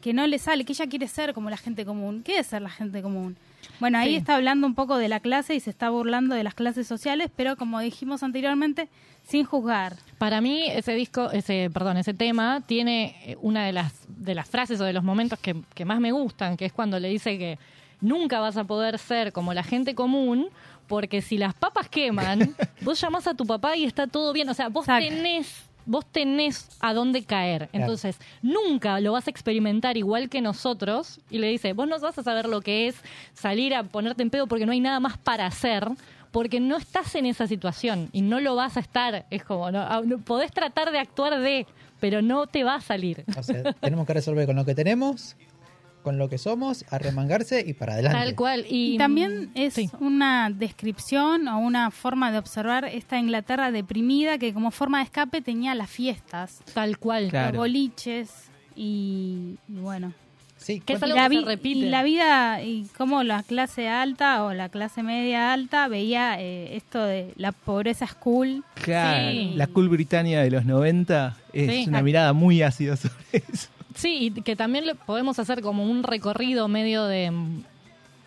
que no le sale, que ella quiere ser como la gente común. ¿Qué es ser la gente común? Bueno, ahí Sí. está hablando un poco de la clase y se está burlando de las clases sociales, pero como dijimos anteriormente, sin juzgar. Para mí ese disco, ese, perdón, ese tema tiene eh, una de las de las frases o de los momentos que, que más me gustan, que es cuando le dice que nunca vas a poder ser como la gente común, porque si las papas queman, vos llamás a tu papá y está todo bien. O sea, vos Exacto. tenés vos tenés a dónde caer. Entonces, nunca lo vas a experimentar igual que nosotros. Y le dice, vos no vas a saber lo que es salir a ponerte en pedo porque no hay nada más para hacer. Porque no estás en esa situación y no lo vas a estar. Es como, no, Ah, no- podés tratar de actuar de, pero no te va a salir. O sea, tenemos que resolver con lo que tenemos, con lo que somos, arremangarse y para adelante. Tal cual. Y, Y también es sí. una descripción o una forma de observar esta Inglaterra deprimida que como forma de escape tenía las fiestas, Tal cual. Claro. los boliches y, y bueno. Sí, Que es algo la, que se repite. y la vida y cómo la clase alta o la clase media alta veía eh, esto de la pobreza es cool. Claro, Sí. la cool Britannia de los 90 es Sí. una mirada muy ácida sobre eso. Sí, y que también le podemos hacer como un recorrido medio de,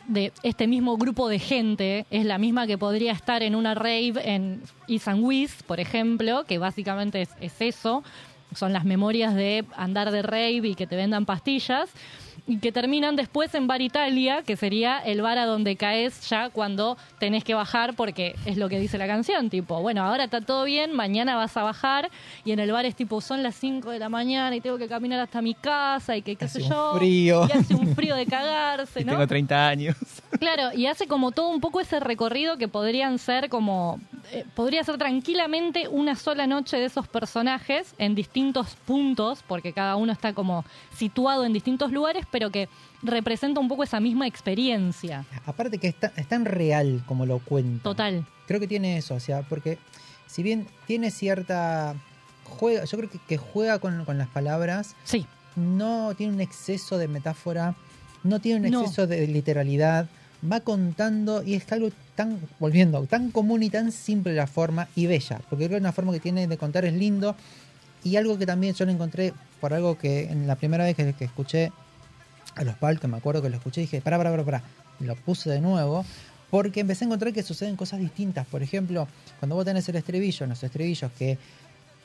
de este mismo grupo de gente. Es la misma que podría estar en una rave en Isan por ejemplo, que básicamente es, es eso, son las memorias de andar de rave y que te vendan pastillas, que terminan después en Bar Italia, que sería el bar a donde caes ya cuando tenés que bajar, porque es lo que dice la canción, tipo, bueno, ahora está todo bien, mañana vas a bajar, y en el bar es tipo, son las 5 de la mañana y tengo que caminar hasta mi casa y que qué Hace sé un yo. frío. Y hace un frío de cagarse, Y ¿no? tengo 30 años. Claro, y hace como todo un poco ese recorrido que podrían ser como. eh, podría ser tranquilamente una sola noche de esos personajes en distintos puntos, porque cada uno está como situado en distintos lugares, pero que representa un poco esa misma experiencia. Aparte que es tan, es tan real como lo cuento. Total. Creo que tiene eso, o sea, porque si bien tiene cierta... Juega, yo creo que, que juega con, con las palabras, Sí, no tiene un exceso de metáfora, no tiene un No. exceso de literalidad, va contando y es algo tan, volviendo, tan común y tan simple la forma y bella, porque creo que una forma que tiene de contar es lindo y algo que también yo lo encontré por algo que en la primera vez que, que escuché a los Pal, que me acuerdo que lo escuché, dije, pará, pará, pará, pará, lo puse de nuevo. Porque empecé a encontrar que suceden cosas distintas. Por ejemplo, cuando vos tenés el estribillo, en los estribillos que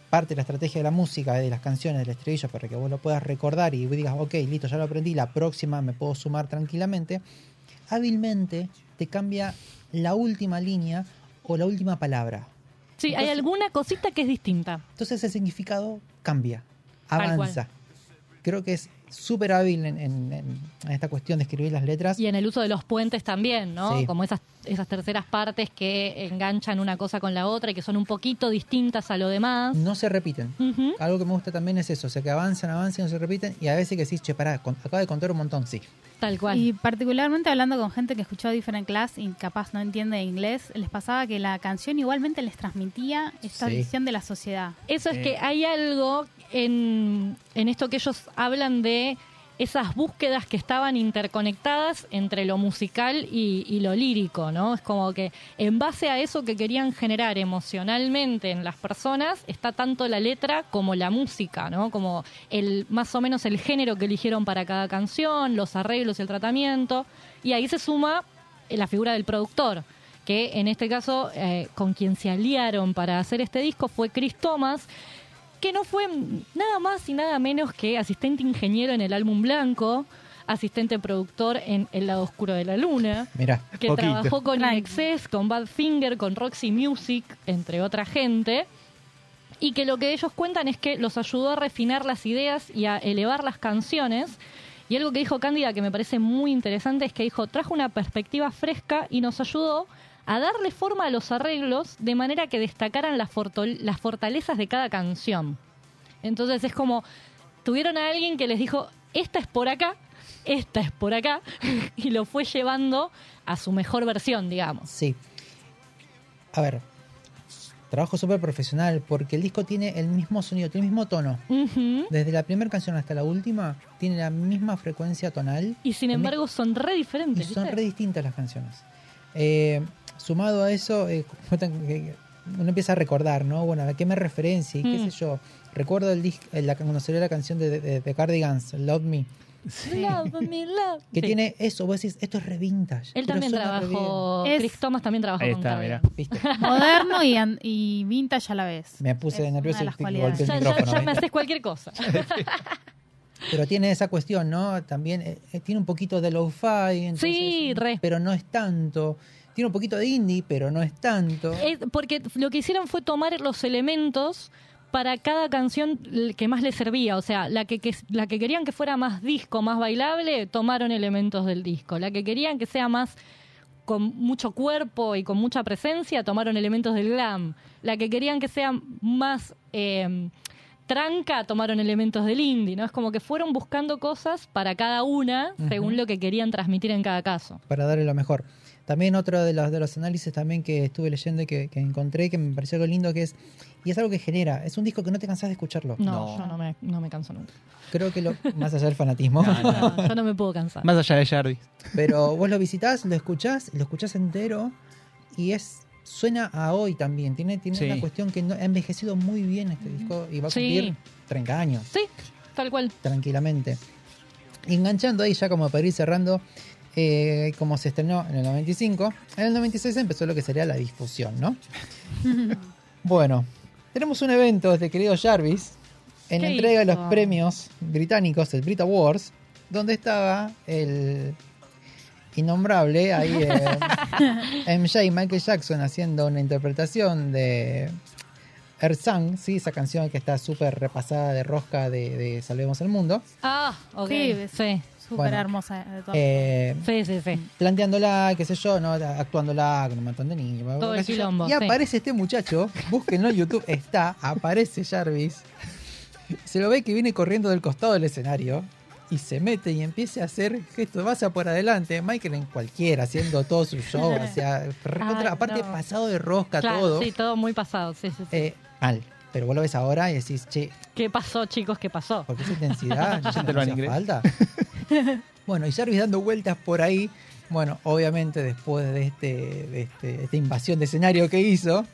parte de la estrategia de la música, de las canciones, del estribillo, para que vos lo puedas recordar y digas, ok, listo, ya lo aprendí, la próxima me puedo sumar tranquilamente, hábilmente te cambia la última línea o la última palabra. sí, hay alguna cosita que es distinta. Entonces el significado cambia, avanza. Creo que es súper hábil en, en- en- en esta cuestión de escribir las letras. Y en el uso de los puentes también, ¿no? Sí. Como esas, esas terceras partes que enganchan una cosa con la otra y que son un poquito distintas a lo demás. No se repiten. Algo que me gusta también es eso, o sea, que avanzan, avanzan, no se repiten y a veces que decís, che, pará, con- acabo de contar un montón, sí. Tal cual. Y particularmente hablando con gente que escuchó Different Class y capaz no entiende inglés, les pasaba que la canción igualmente les transmitía esta Sí. visión de la sociedad. Eso es Eh. que hay algo en, en esto que ellos hablan de esas búsquedas que estaban interconectadas entre lo musical y, lo lírico, ¿no? Es como que en base a eso que querían generar emocionalmente en las personas está tanto la letra como la música, ¿no? Como el más o menos el género que eligieron para cada canción, los arreglos y el tratamiento, y ahí se suma la figura del productor que en este caso eh, con quien se aliaron para hacer este disco fue Chris Thomas, que no fue nada más y nada menos que asistente ingeniero en el álbum Blanco, asistente productor en El lado oscuro de la luna, Mirá, que Poquito. trabajó con. Inexcess, con Badfinger, con Roxy Music, entre otra gente, y que lo que ellos cuentan es que los ayudó a refinar las ideas y a elevar las canciones. Y algo que dijo Cándida que me parece muy interesante es que dijo, trajo una perspectiva fresca y nos ayudó a darle forma a los arreglos de manera que destacaran las, las fortalezas de cada canción. Entonces es como, tuvieron a alguien que les dijo, esta es por acá, esta es por acá, y lo fue llevando a su mejor versión, digamos. sí. A ver, trabajo súper profesional porque el disco tiene el mismo sonido, tiene el mismo tono. Desde la primera canción hasta la última, tiene la misma frecuencia tonal. Y sin embargo son re Y diferentes. son ¿viste? re distintas las canciones. Eh, sumado a eso, eh, uno empieza a recordar, ¿no? Bueno, ¿a qué me referencia? Y qué Mm. sé yo. Recuerdo el disco, la, cuando salió la canción de, de, de Cardigans, Love Me, Love me, love. que Sí. tiene eso. Vos decís, esto es re vintage. Él también trabajó, Chris Thomas también trabajó Ahí con está, bien, ¿viste? Moderno y, y vintage a la vez. Me puse Es nervioso y golpeé el Ya, ya- micrófono. ya ¿eh? me haces cualquier cosa. Pero tiene esa cuestión, ¿no? También eh, eh, tiene un poquito de lo-fi. entonces, Sí, re. Pero no es tanto. Tiene un poquito de indie, pero no es tanto. Porque lo que hicieron fue tomar los elementos para cada canción que más les servía. O sea, la que, que- la que querían que fuera más disco, más bailable, tomaron elementos del disco. La que querían que sea más con mucho cuerpo y con mucha presencia, tomaron elementos del glam. La que querían que sea más eh, tranca, tomaron elementos del indie. ¿no? Es como que fueron buscando cosas para cada una, según lo que querían transmitir en cada caso. para darle lo mejor. También otro de los, de los análisis también que estuve leyendo y que, que encontré, que me pareció algo lindo, que es, y es algo que genera, es un disco que no te cansás de escucharlo. No, No. yo no me, no me canso nunca. Creo que lo, más allá del fanatismo, No, yo no me puedo cansar. Más allá de Jarvis. pero vos lo visitás, lo escuchás, lo escuchás entero y es suena a hoy también. Tiene, tiene Sí. una cuestión que no- ha envejecido muy bien este disco y va a Sí. cumplir 30 años. Sí, tal cual. tranquilamente. Y enganchando ahí ya como para ir cerrando, eh, como se estrenó en el 95, en el 96 empezó lo que sería la difusión, ¿no? bueno, tenemos un evento de querido Jarvis en la ¿Qué entrega de los premios británicos, el Brit Awards, donde estaba el innombrable ahí eh, MJ Michael Jackson haciendo una interpretación de Earth ¿sí? esa canción que está súper repasada de rosca de, de Salvemos el Mundo. Ah, ok. Sí, Sí, Súper Bueno. hermosa. De todas Eh, sí, sí. sí. planteándola, qué sé yo, ¿no? actuándola con un montón de niños. Todo el quilombo, Y sí. aparece este muchacho, búsquenlo en YouTube, está, aparece Jarvis. Se lo ve que viene corriendo del costado del escenario y se mete y empieza a hacer gestos, vas a por adelante. Michael en cualquiera, haciendo todo su show, o sea, recontra- Ay, aparte no. pasado de rosca Claro, todo. sí, todo muy pasado. Sí, sí, sí. Eh, mal. Pero vos lo ves ahora y decís, che, ¿Qué pasó, chicos? ¿Qué pasó? ¿Por qué esa intensidad? ¿Ya te no lo falta? bueno, y Jarvis dando vueltas por ahí. Bueno, obviamente después de este, de este- esta invasión de escenario que hizo,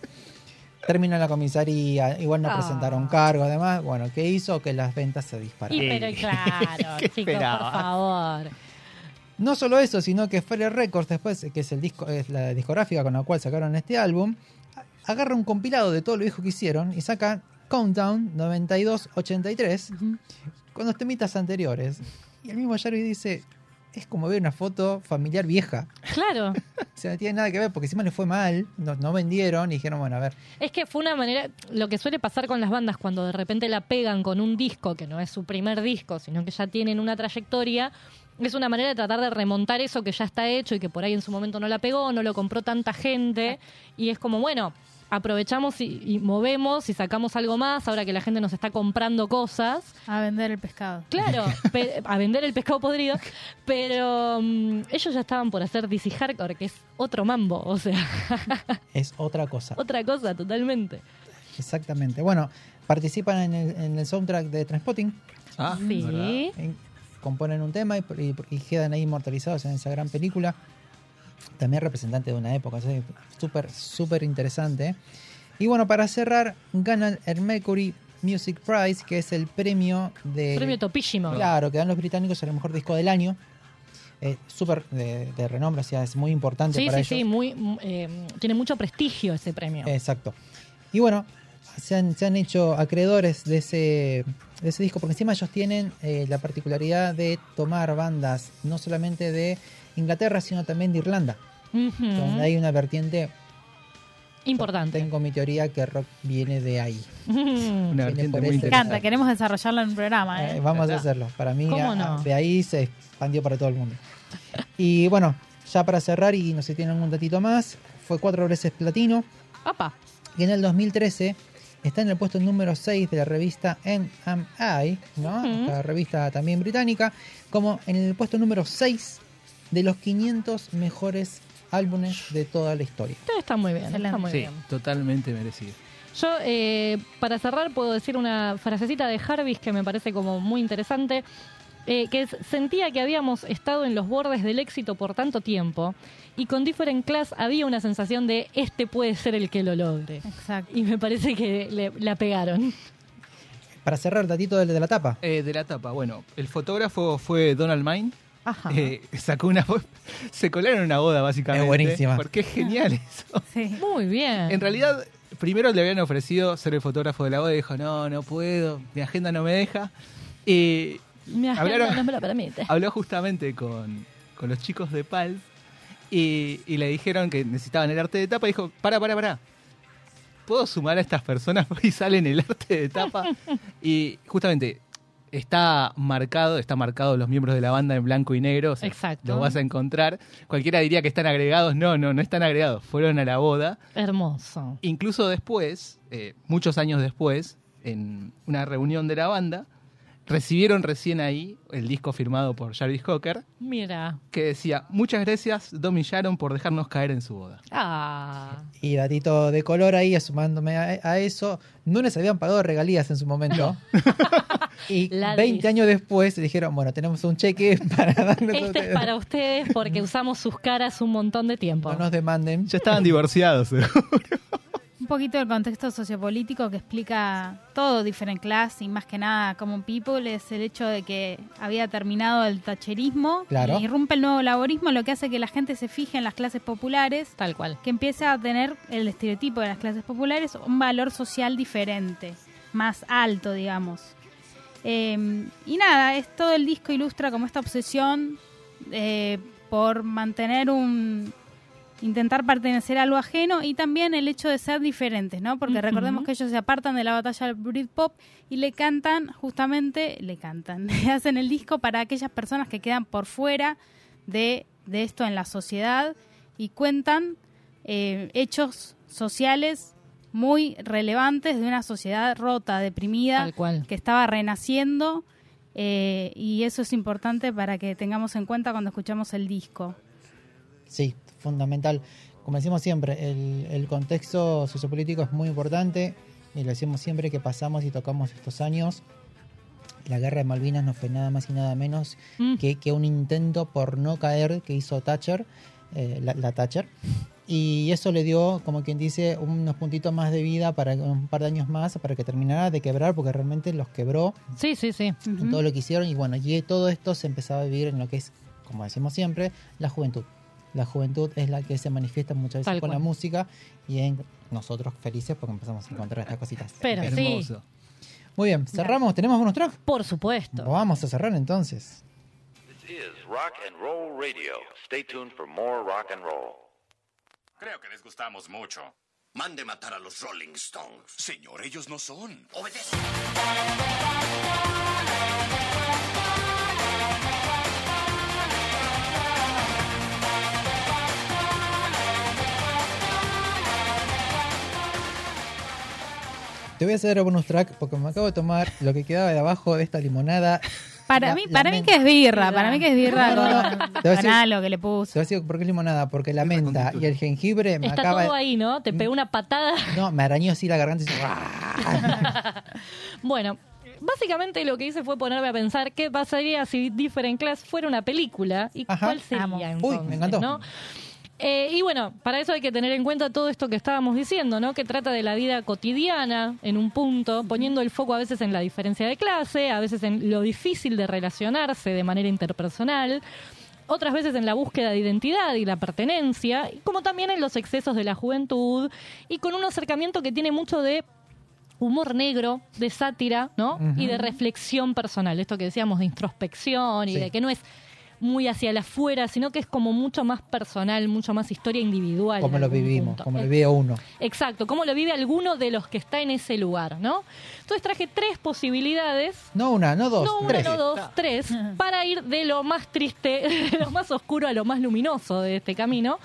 terminó en la comisaría. Igual no Ah. presentaron cargo, además. Bueno, ¿qué hizo? Que las ventas se Y dispararon. pero claro, ¿Qué chicos, por esperaba? favor. No solo eso, sino que Fire Records, después, que es el disco, es la discográfica con la cual sacaron este álbum, agarra un compilado de todo lo viejo que hicieron y saca Countdown 9283 con los temitas anteriores. Y el mismo Jarvis dice, es como ver una foto familiar vieja. Claro. O sea, no tiene nada que ver, porque encima le fue mal, no, no vendieron y dijeron, bueno, a ver, Es que fue una manera, lo que suele pasar con las bandas cuando de repente la pegan con un disco que no es su primer disco, sino que ya tienen una trayectoria, es una manera de tratar de remontar eso que ya está hecho y que por ahí en su momento no la pegó, no lo compró tanta gente, y es como, bueno, aprovechamos y, y movemos y sacamos algo más ahora que la gente nos está comprando cosas. A vender el pescado. Claro, pe- a vender el pescado podrido, pero mm, ellos ya estaban por hacer DC Hardcore, que es otro mambo, o sea, es otra cosa. otra cosa totalmente. Exactamente. Bueno, participan en el, en el soundtrack de Transpotting, Ah. Sí. componen un tema y, y- y quedan ahí inmortalizados en esa gran película. También representante de una época, súper, súper interesante. Y bueno, para cerrar, ganan el Mercury Music Prize, que es el premio de... Premio topísimo. Claro, que dan los británicos al mejor disco del año. Eh, súper de, de renombre, o sea, es muy importante Sí, para sí, ellos. sí, muy, eh, tiene mucho prestigio ese premio. Exacto. Y bueno, se han, se han hecho acreedores de ese, de ese disco, porque encima ellos tienen eh, la particularidad de tomar bandas no solamente de Inglaterra, sino también de Irlanda, donde hay una vertiente. Importante. Tengo mi teoría que rock viene de ahí. Una vertiente por muy encanta, queremos desarrollarlo en un programa. ¿eh? Eh, vamos a hacerlo. Para mí, ¿Cómo a- no? de ahí se expandió para todo el mundo. Y bueno, ya para cerrar, y no sé si tienen algún datito más, fue cuatro veces platino. Apa. Y en el 2013 está en el puesto número 6 de la revista NMI, ¿no? Ujú. La revista también británica, como en el puesto número 6 de los 500 mejores álbumes de toda la historia. Todo está muy bien. Está muy Sí, bien. totalmente merecido. Yo, eh, para cerrar, puedo decir una frasecita de Jarvis que me parece como muy interesante. eh, que es, sentía que habíamos estado en los bordes del éxito por tanto tiempo y con Different Class había una sensación de este puede ser el que lo logre. Exacto. Y me parece que le, la pegaron. Para cerrar, datito de, de la tapa. Eh, de la tapa, bueno, el fotógrafo fue Donald Mine. Ajá. Eh, sacó una. Se colaron una boda, básicamente. Es buenísima. Porque es genial eso. Sí. Muy bien. En realidad, primero le habían ofrecido ser el fotógrafo de la boda y dijo: No, no puedo, mi agenda no me deja. Y Mi agenda hablaron- no me lo permite. habló justamente con, con los chicos de y, y le dijeron que necesitaban el arte de tapa y dijo, para, para, para. ¿Puedo sumar a estas personas y salen el arte de tapa? y justamente está marcado, está marcado los miembros de la banda en blanco y negro, o sea, Exacto. lo vas a encontrar. Cualquiera diría que están agregados, no, no, no están agregados, fueron a la boda. Hermoso. Incluso después, eh, muchos años después, en una reunión de la banda, recibieron recién ahí el disco firmado por Jarvis Cocker, Mira. que decía, muchas gracias Dom y Sharon por dejarnos caer en su boda. Ah. Y datito de color ahí, sumándome a, a eso, no les habían pagado regalías en su momento. y La 20 dis- años después dijeron, bueno, tenemos un cheque para darles Este es ustedes. para ustedes porque usamos sus caras un montón de tiempo. No nos demanden. Ya estaban divorciados. seguro. Poquito del contexto sociopolítico que explica todo Different Class y más que nada Common People es el hecho de que había terminado el tacherismo Claro. y irrumpe el nuevo laborismo, lo que hace que la gente se fije en las clases populares, Tal cual. que empiece a tener el estereotipo de las clases populares un valor social diferente, más alto, digamos. Eh, y nada, es todo el disco ilustra como esta obsesión eh, por mantener un intentar pertenecer a algo ajeno y también el hecho de ser diferentes, ¿no? Porque recordemos que ellos se apartan de la batalla del Britpop y le cantan justamente, le cantan, le hacen el disco para aquellas personas que quedan por fuera de, de esto en la sociedad y cuentan eh, hechos sociales muy relevantes de una sociedad rota, deprimida, cual. que estaba renaciendo eh, y eso es importante para que tengamos en cuenta cuando escuchamos el disco. Sí, fundamental. Como decimos siempre, el, el contexto sociopolítico es muy importante y lo decimos siempre que pasamos y tocamos estos años. La guerra de Malvinas no fue nada más y nada menos Mm. que, que un intento por no caer que hizo Thatcher, eh, la, la Thatcher. Y eso le dio, como quien dice, unos puntitos más de vida para un par de años más para que terminara de quebrar, porque realmente los quebró Sí, sí, sí. en todo lo que hicieron y bueno, y todo esto se empezaba a vivir en lo que es, como decimos siempre, la juventud. La juventud es la que se manifiesta muchas veces Tal con la música y en nosotros felices porque empezamos a encontrar estas cositas. Pero sí. Muy bien, cerramos, tenemos bonus track. por supuesto. Vamos a cerrar entonces. This is Rock and Roll Radio. Stay tuned for more rock and roll. Creo que les gustamos mucho. Mande matar a los Rolling Stones. Señor, ellos no son. Obedece. Te voy a hacer el bonus track porque me acabo de tomar lo que quedaba de abajo de esta limonada. Para La- mí, la para mí que es birra, para mí que es birra No. Te a algo que le Te puse. voy a decir por qué limonada, porque la menta y el jengibre me Está acaba todo ahí, ¿no? Te pegó una patada. No, me arañó así la garganta y. Bueno, básicamente lo que hice fue ponerme a pensar qué pasaría si Different Class fuera una película y Ajá. cuál sería. Uy, entonces, me encantó. ¿no? Eh, y bueno, para eso hay que tener en cuenta todo esto que estábamos diciendo, ¿no? Que trata de la vida cotidiana en un punto, poniendo el foco a veces en la diferencia de clase, a veces en lo difícil de relacionarse de manera interpersonal, otras veces en la búsqueda de identidad y la pertenencia, como también en los excesos de la juventud, y con un acercamiento que tiene mucho de humor negro, de sátira, ¿no? Y de reflexión personal, esto que decíamos de introspección y Sí. de que no es muy hacia el afuera, sino que es como mucho más personal, mucho más historia individual. como lo vivimos, punto. como lo vive uno. Exacto, cómo lo vive alguno de los que está en ese lugar, ¿no? Entonces traje tres posibilidades No una, no dos, no una, tres. no dos, tres, para ir de lo más triste, de lo más oscuro a lo más luminoso de este camino.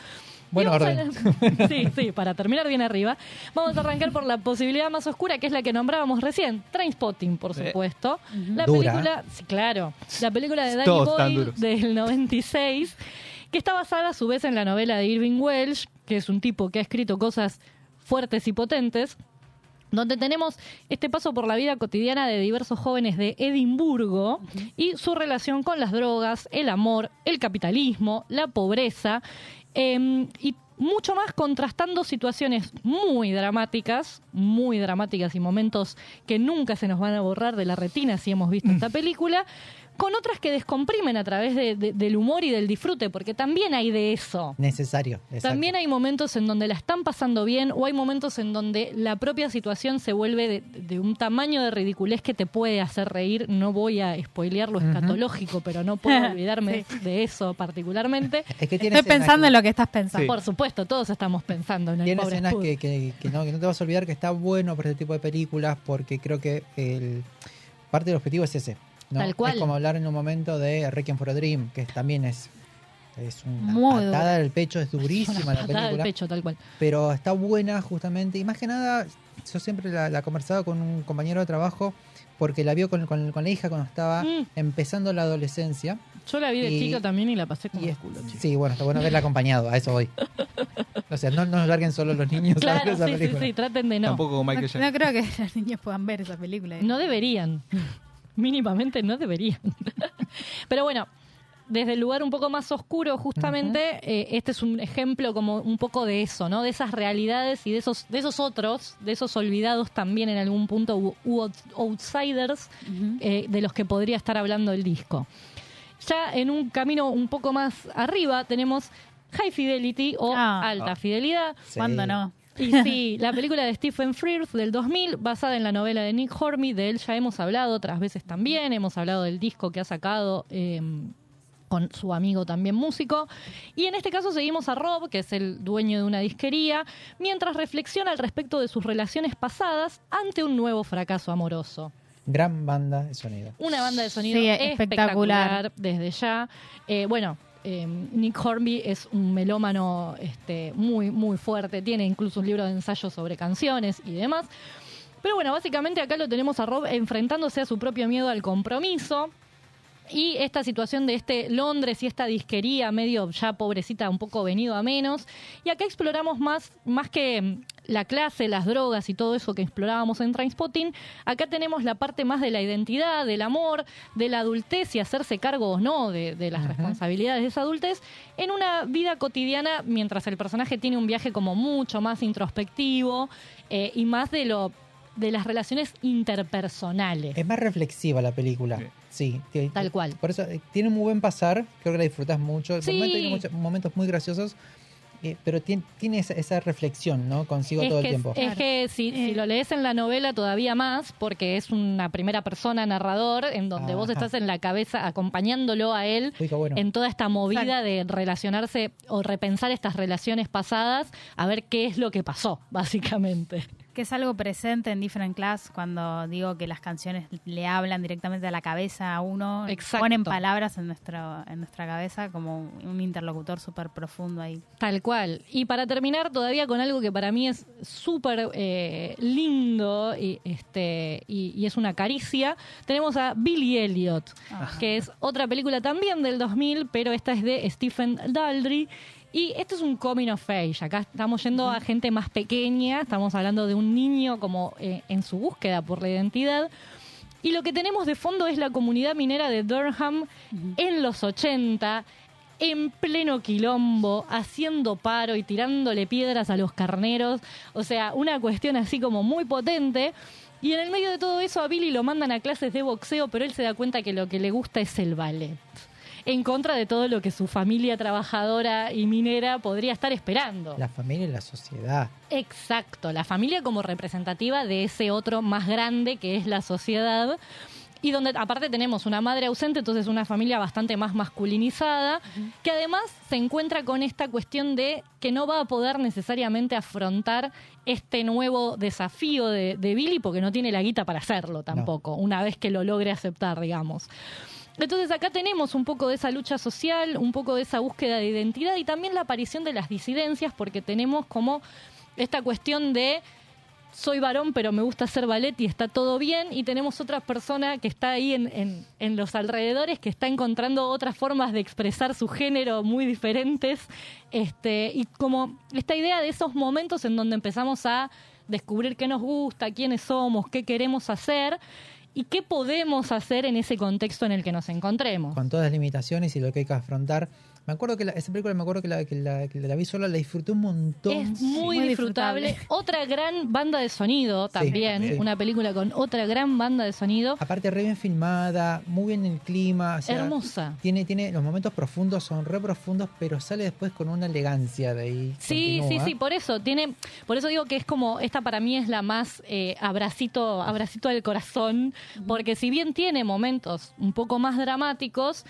Buen orden. a- sí, sí, para terminar bien arriba. Vamos a arrancar por la posibilidad más oscura, que es la que nombrábamos recién, Trainspotting, por supuesto. La Dura. película, sí, claro, la película de Danny Boyle del 96, que está basada a su vez en la novela de Irving Welsh, que es un tipo que ha escrito cosas fuertes y potentes, donde tenemos este paso por la vida cotidiana de diversos jóvenes de Edimburgo y su relación con las drogas, el amor, el capitalismo, la pobreza eh, y mucho más contrastando situaciones muy dramáticas, muy dramáticas y momentos que nunca se nos van a borrar de la retina si hemos visto esta película, con otras que descomprimen a través de- de- del humor y del disfrute, porque también hay de eso. Necesario. exacto. También hay momentos en donde la están pasando bien o hay momentos en donde la propia situación se vuelve de, de un tamaño de ridiculez que te puede hacer reír. No voy a spoilear lo escatológico, pero no puedo olvidarme de eso particularmente. Es que Estoy pensando que- en lo que estás pensando. Sí. Por supuesto, todos estamos pensando en el Tiene escenas Spud. que, que- que no, que no te vas a olvidar que está bueno para este tipo de películas porque creo que el parte del objetivo es ese. ¿No? Tal cual. Es como hablar en un momento de Requiem for a Dream, que también es, es una Muy patada del pecho, es durísima Una la patada del película. pecho, tal cual. pero está buena justamente y más que nada yo siempre la, la conversaba con un compañero de trabajo porque la vio con, con- con la hija cuando estaba Mm. empezando la adolescencia Yo la vi de Y- chica también y la pasé como y es, culo, chico. sí bueno está bueno verla acompañado a eso voy o sea no no nos larguen solo los niños a ver Claro, esa sí, sí, película sí, traten de no. Tampoco con No, Michael no Jackson. creo que los niños puedan ver esa película. No deberían. Mínimamente no deberían. Pero bueno, desde el lugar un poco más oscuro, justamente, eh, este es un ejemplo como un poco de eso, ¿no? De esas realidades y de esos, de esos otros, de esos olvidados también en algún punto, u, u out- outsiders, eh, de los que podría estar hablando el disco. Ya en un camino un poco más arriba tenemos High Fidelity o Ah. Alta Fidelidad. Sí. ¿Cuándo no? Y sí, la película de Stephen Frears del 2000, basada en la novela de Nick Hornby, de él ya hemos hablado otras veces también, hemos hablado del disco que ha sacado eh, con su amigo también músico. Y en este caso seguimos a Rob, que es el dueño de una disquería, mientras reflexiona al respecto de sus relaciones pasadas ante un nuevo fracaso amoroso. Gran banda de sonido. Una banda de sonido Sí, espectacular. espectacular. desde ya. Eh, bueno, eh, Nick Hornby es un melómano este, muy, muy fuerte. Tiene incluso un libro de ensayos sobre canciones y demás. Pero bueno, básicamente acá lo tenemos a Rob enfrentándose a su propio miedo al compromiso. Y esta situación de este Londres y esta disquería medio ya pobrecita, un poco venido a menos. Y acá exploramos más, más que la clase, las drogas y todo eso que explorábamos en Trainspotting, acá tenemos la parte más de la identidad, del amor, de la adultez y hacerse cargo o no de, de las responsabilidades de esa adultez en una vida cotidiana mientras el personaje tiene un viaje como mucho más introspectivo eh, y más de lo de las relaciones interpersonales. Es más reflexiva la película. Sí. Tiene- Tal cual. Por eso eh, tiene un muy buen pasar. Creo que la disfrutas mucho. Por Sí. momentos tiene muchos- momentos muy graciosos. eh, pero tiene, tiene esa, esa reflexión, ¿no? Consigo es todo que, el tiempo. Es que si, si lo lees en la novela todavía más, porque es una primera persona narrador en donde vos Ajá. estás en la cabeza acompañándolo a él Uy, qué bueno. en toda esta movida Exacto. de relacionarse o repensar estas relaciones pasadas, a ver qué es lo que pasó, básicamente. Que es algo presente en Different Class cuando digo que las canciones le hablan directamente a la cabeza a uno. Exacto. Ponen palabras en, nuestro, en nuestra cabeza como un interlocutor súper profundo ahí. Tal cual. Y para terminar todavía con algo que para mí es súper eh, lindo y, este, y, y es una caricia, tenemos a Billy Elliot, que es otra película también del 2000, pero esta es de Stephen Daldry. Y este es un coming of age. Acá estamos yendo a gente más pequeña, estamos hablando de un niño como eh, en su búsqueda por la identidad. Y lo que tenemos de fondo es la comunidad minera de Durham en los 80, en pleno quilombo, haciendo paro y tirándole piedras a los carneros. O sea, una cuestión así como muy potente. Y en el medio de todo eso a Billy lo mandan a clases de boxeo, pero él se da cuenta que lo que le gusta es el ballet. En contra de todo lo que su familia trabajadora y minera podría estar esperando. La familia y la sociedad. Exacto, la familia como representativa de ese otro más grande que es la sociedad. Y donde aparte tenemos una madre ausente, entonces una familia bastante más masculinizada, que además se encuentra con esta cuestión de que no va a poder necesariamente afrontar este nuevo desafío de, de Billy porque no tiene la guita para hacerlo tampoco, una vez que lo logre aceptar, digamos. Entonces acá tenemos un poco de esa lucha social, un poco de esa búsqueda de identidad y también la aparición de las disidencias, porque tenemos como esta cuestión de soy varón pero me gusta hacer ballet y está todo bien y tenemos otra persona que está ahí en, en- en los alrededores que está encontrando otras formas de expresar su género muy diferentes este y como esta idea de esos momentos en donde empezamos a descubrir qué nos gusta, quiénes somos, qué queremos hacer y qué podemos hacer en ese contexto en el que nos encontremos. Con todas las limitaciones y lo que hay que afrontar. Me acuerdo que la, esa película me acuerdo que la, que la, que la vi sola, la disfruté un montón. Es muy, Muy disfrutable. disfrutable. Otra gran banda de sonido también. sí. Una película con otra gran banda de sonido. Aparte, re bien filmada, muy bien el clima. o sea, Hermosa. Tiene, tiene, los momentos profundos son re profundos, pero sale después con una elegancia de ahí. Sí, continúa. sí, sí, por eso tiene, por eso digo que es como esta para mí es la más eh, abracito, abracito del corazón, porque si bien tiene momentos un poco más dramáticos,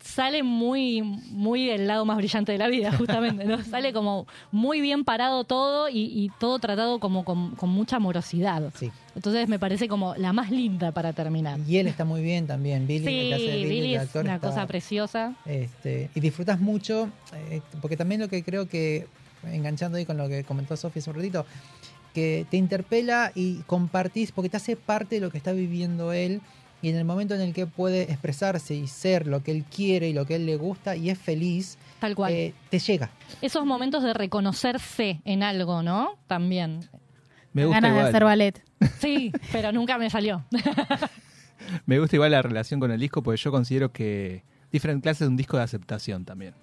sale muy, muy del lado más brillante de la vida, justamente, ¿no? Sale como muy bien parado todo y, y todo tratado como con, con mucha amorosidad. Sí. Entonces me parece como la más linda para terminar. Y él está muy bien también. Billy, Sí, el de Billy, Billy el es actor, una está- cosa preciosa. Este, y disfrutas mucho, eh, porque también lo que creo que, enganchando ahí con lo que comentó Sofía hace un ratito, que te interpela y compartís, porque te hace parte de lo que está viviendo él, y en el momento en el que puede expresarse y ser lo que él quiere y lo que él le gusta y es feliz, Tal cual. eh, te llega. Esos momentos de reconocerse en algo, ¿no? También. Me gusta Ganas de hacer ballet. Sí, pero nunca me salió. Me gusta igual la relación con el disco porque yo considero que diferentes clases de un disco de aceptación también.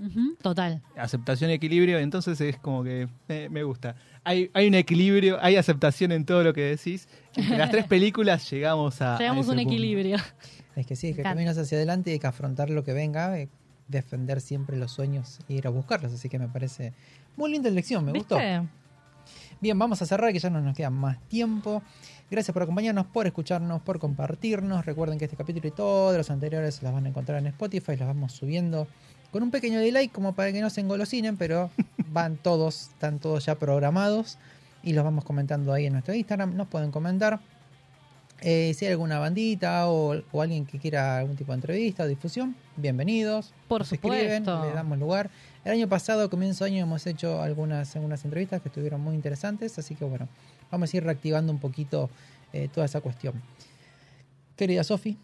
Total. Aceptación y equilibrio, entonces es como que eh, me gusta. Hay, hay un equilibrio, hay aceptación en todo lo que decís. Entre las tres películas llegamos a. Llegamos a un punto. equilibrio. Es que sí, es que caminas hacia adelante y hay que afrontar lo que venga, eh, defender siempre los sueños e ir a buscarlos. Así que me parece muy linda elección, me gustó. Bien, vamos a cerrar que ya no nos queda más tiempo. Gracias por acompañarnos, por escucharnos, por compartirnos. Recuerden que este capítulo y todos los anteriores los van a encontrar en Spotify, los vamos subiendo con un pequeño delay como para que no se engolosinen, pero van todos, están todos ya programados y los vamos comentando ahí en nuestro Instagram. Nos pueden comentar eh, si hay alguna bandita o, o alguien que quiera algún tipo de entrevista o difusión. Bienvenidos. Por Nos escriben, supuesto. le damos lugar. El año pasado, comienzo de año, hemos hecho algunas, algunas entrevistas que estuvieron muy interesantes, así que bueno, vamos a ir reactivando un poquito eh, toda esa cuestión. Querida Sofi,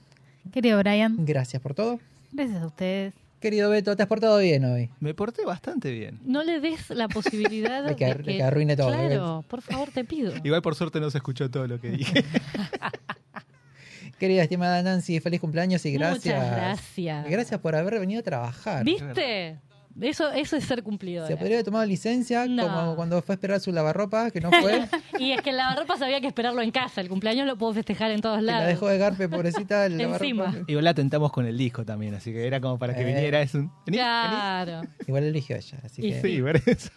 Querido Brian, gracias por todo. gracias a ustedes. Querido Beto, te has portado bien hoy. Me porté bastante bien. No le des la posibilidad De que- que, de que arruine todo. Claro, por favor, te pido. Igual por suerte no se escuchó todo lo que dije. Querida estimada Nancy, feliz cumpleaños y gracias. Muchas gracias. Gracias por haber venido a trabajar. ¿Viste? Eso, eso es ser cumplido. Se podría haber tomado licencia No. como cuando fue a esperar su lavarropa, que no fue. Y es que el lavarropas había que esperarlo en casa. El cumpleaños lo puedo festejar en todos que la lados. dejó de garpe, pobrecita. El Encima. lavarropa. Igual la tentamos con el disco también, así que era como para que Eh. viniera. Es un, vení, Claro, Igual eligió ella, así Y que. Sí, por eso.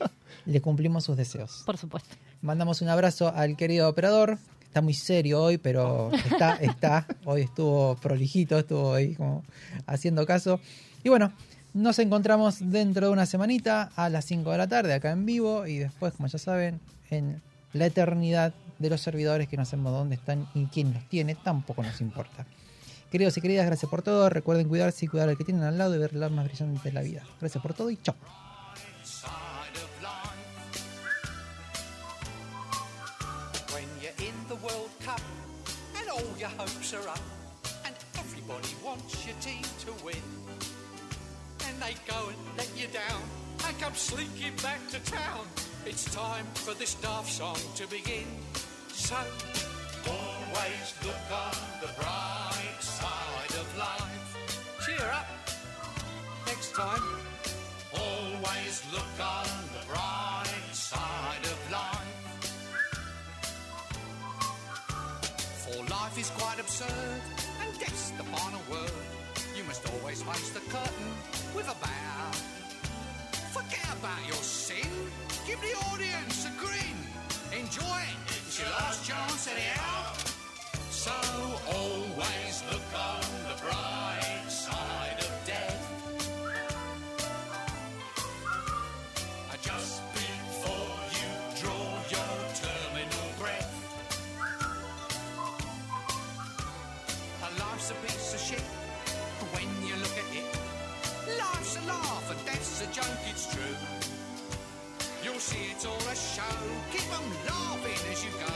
le cumplimos sus deseos. por supuesto. Mandamos un abrazo al querido operador. que Está muy serio hoy, pero está, está. Hoy estuvo prolijito, estuvo ahí como haciendo caso. Y bueno, nos encontramos dentro de una semanita a las 5 de la tarde acá en vivo y después, como ya saben, en la eternidad de los servidores que no sabemos dónde están y quién los tiene, tampoco nos importa. Queridos y queridas, gracias por todo. Recuerden cuidarse y cuidar al que tienen al lado y ver lado más brillante de la vida. Gracias por todo y chao. your hopes are they go and let you down and come slinking back to town. It's time for this daft song to begin. So always look on the bright side of life. Cheer up. Next time. Always look on the bright side of life. For life is quite absurd, and death's the final word. You must always face the curtain with a bow. Forget about your sin. Give the audience a grin. Enjoy it. It's your last chance anyhow. So always look on the bright all a show. Keep 'em laughing as you go.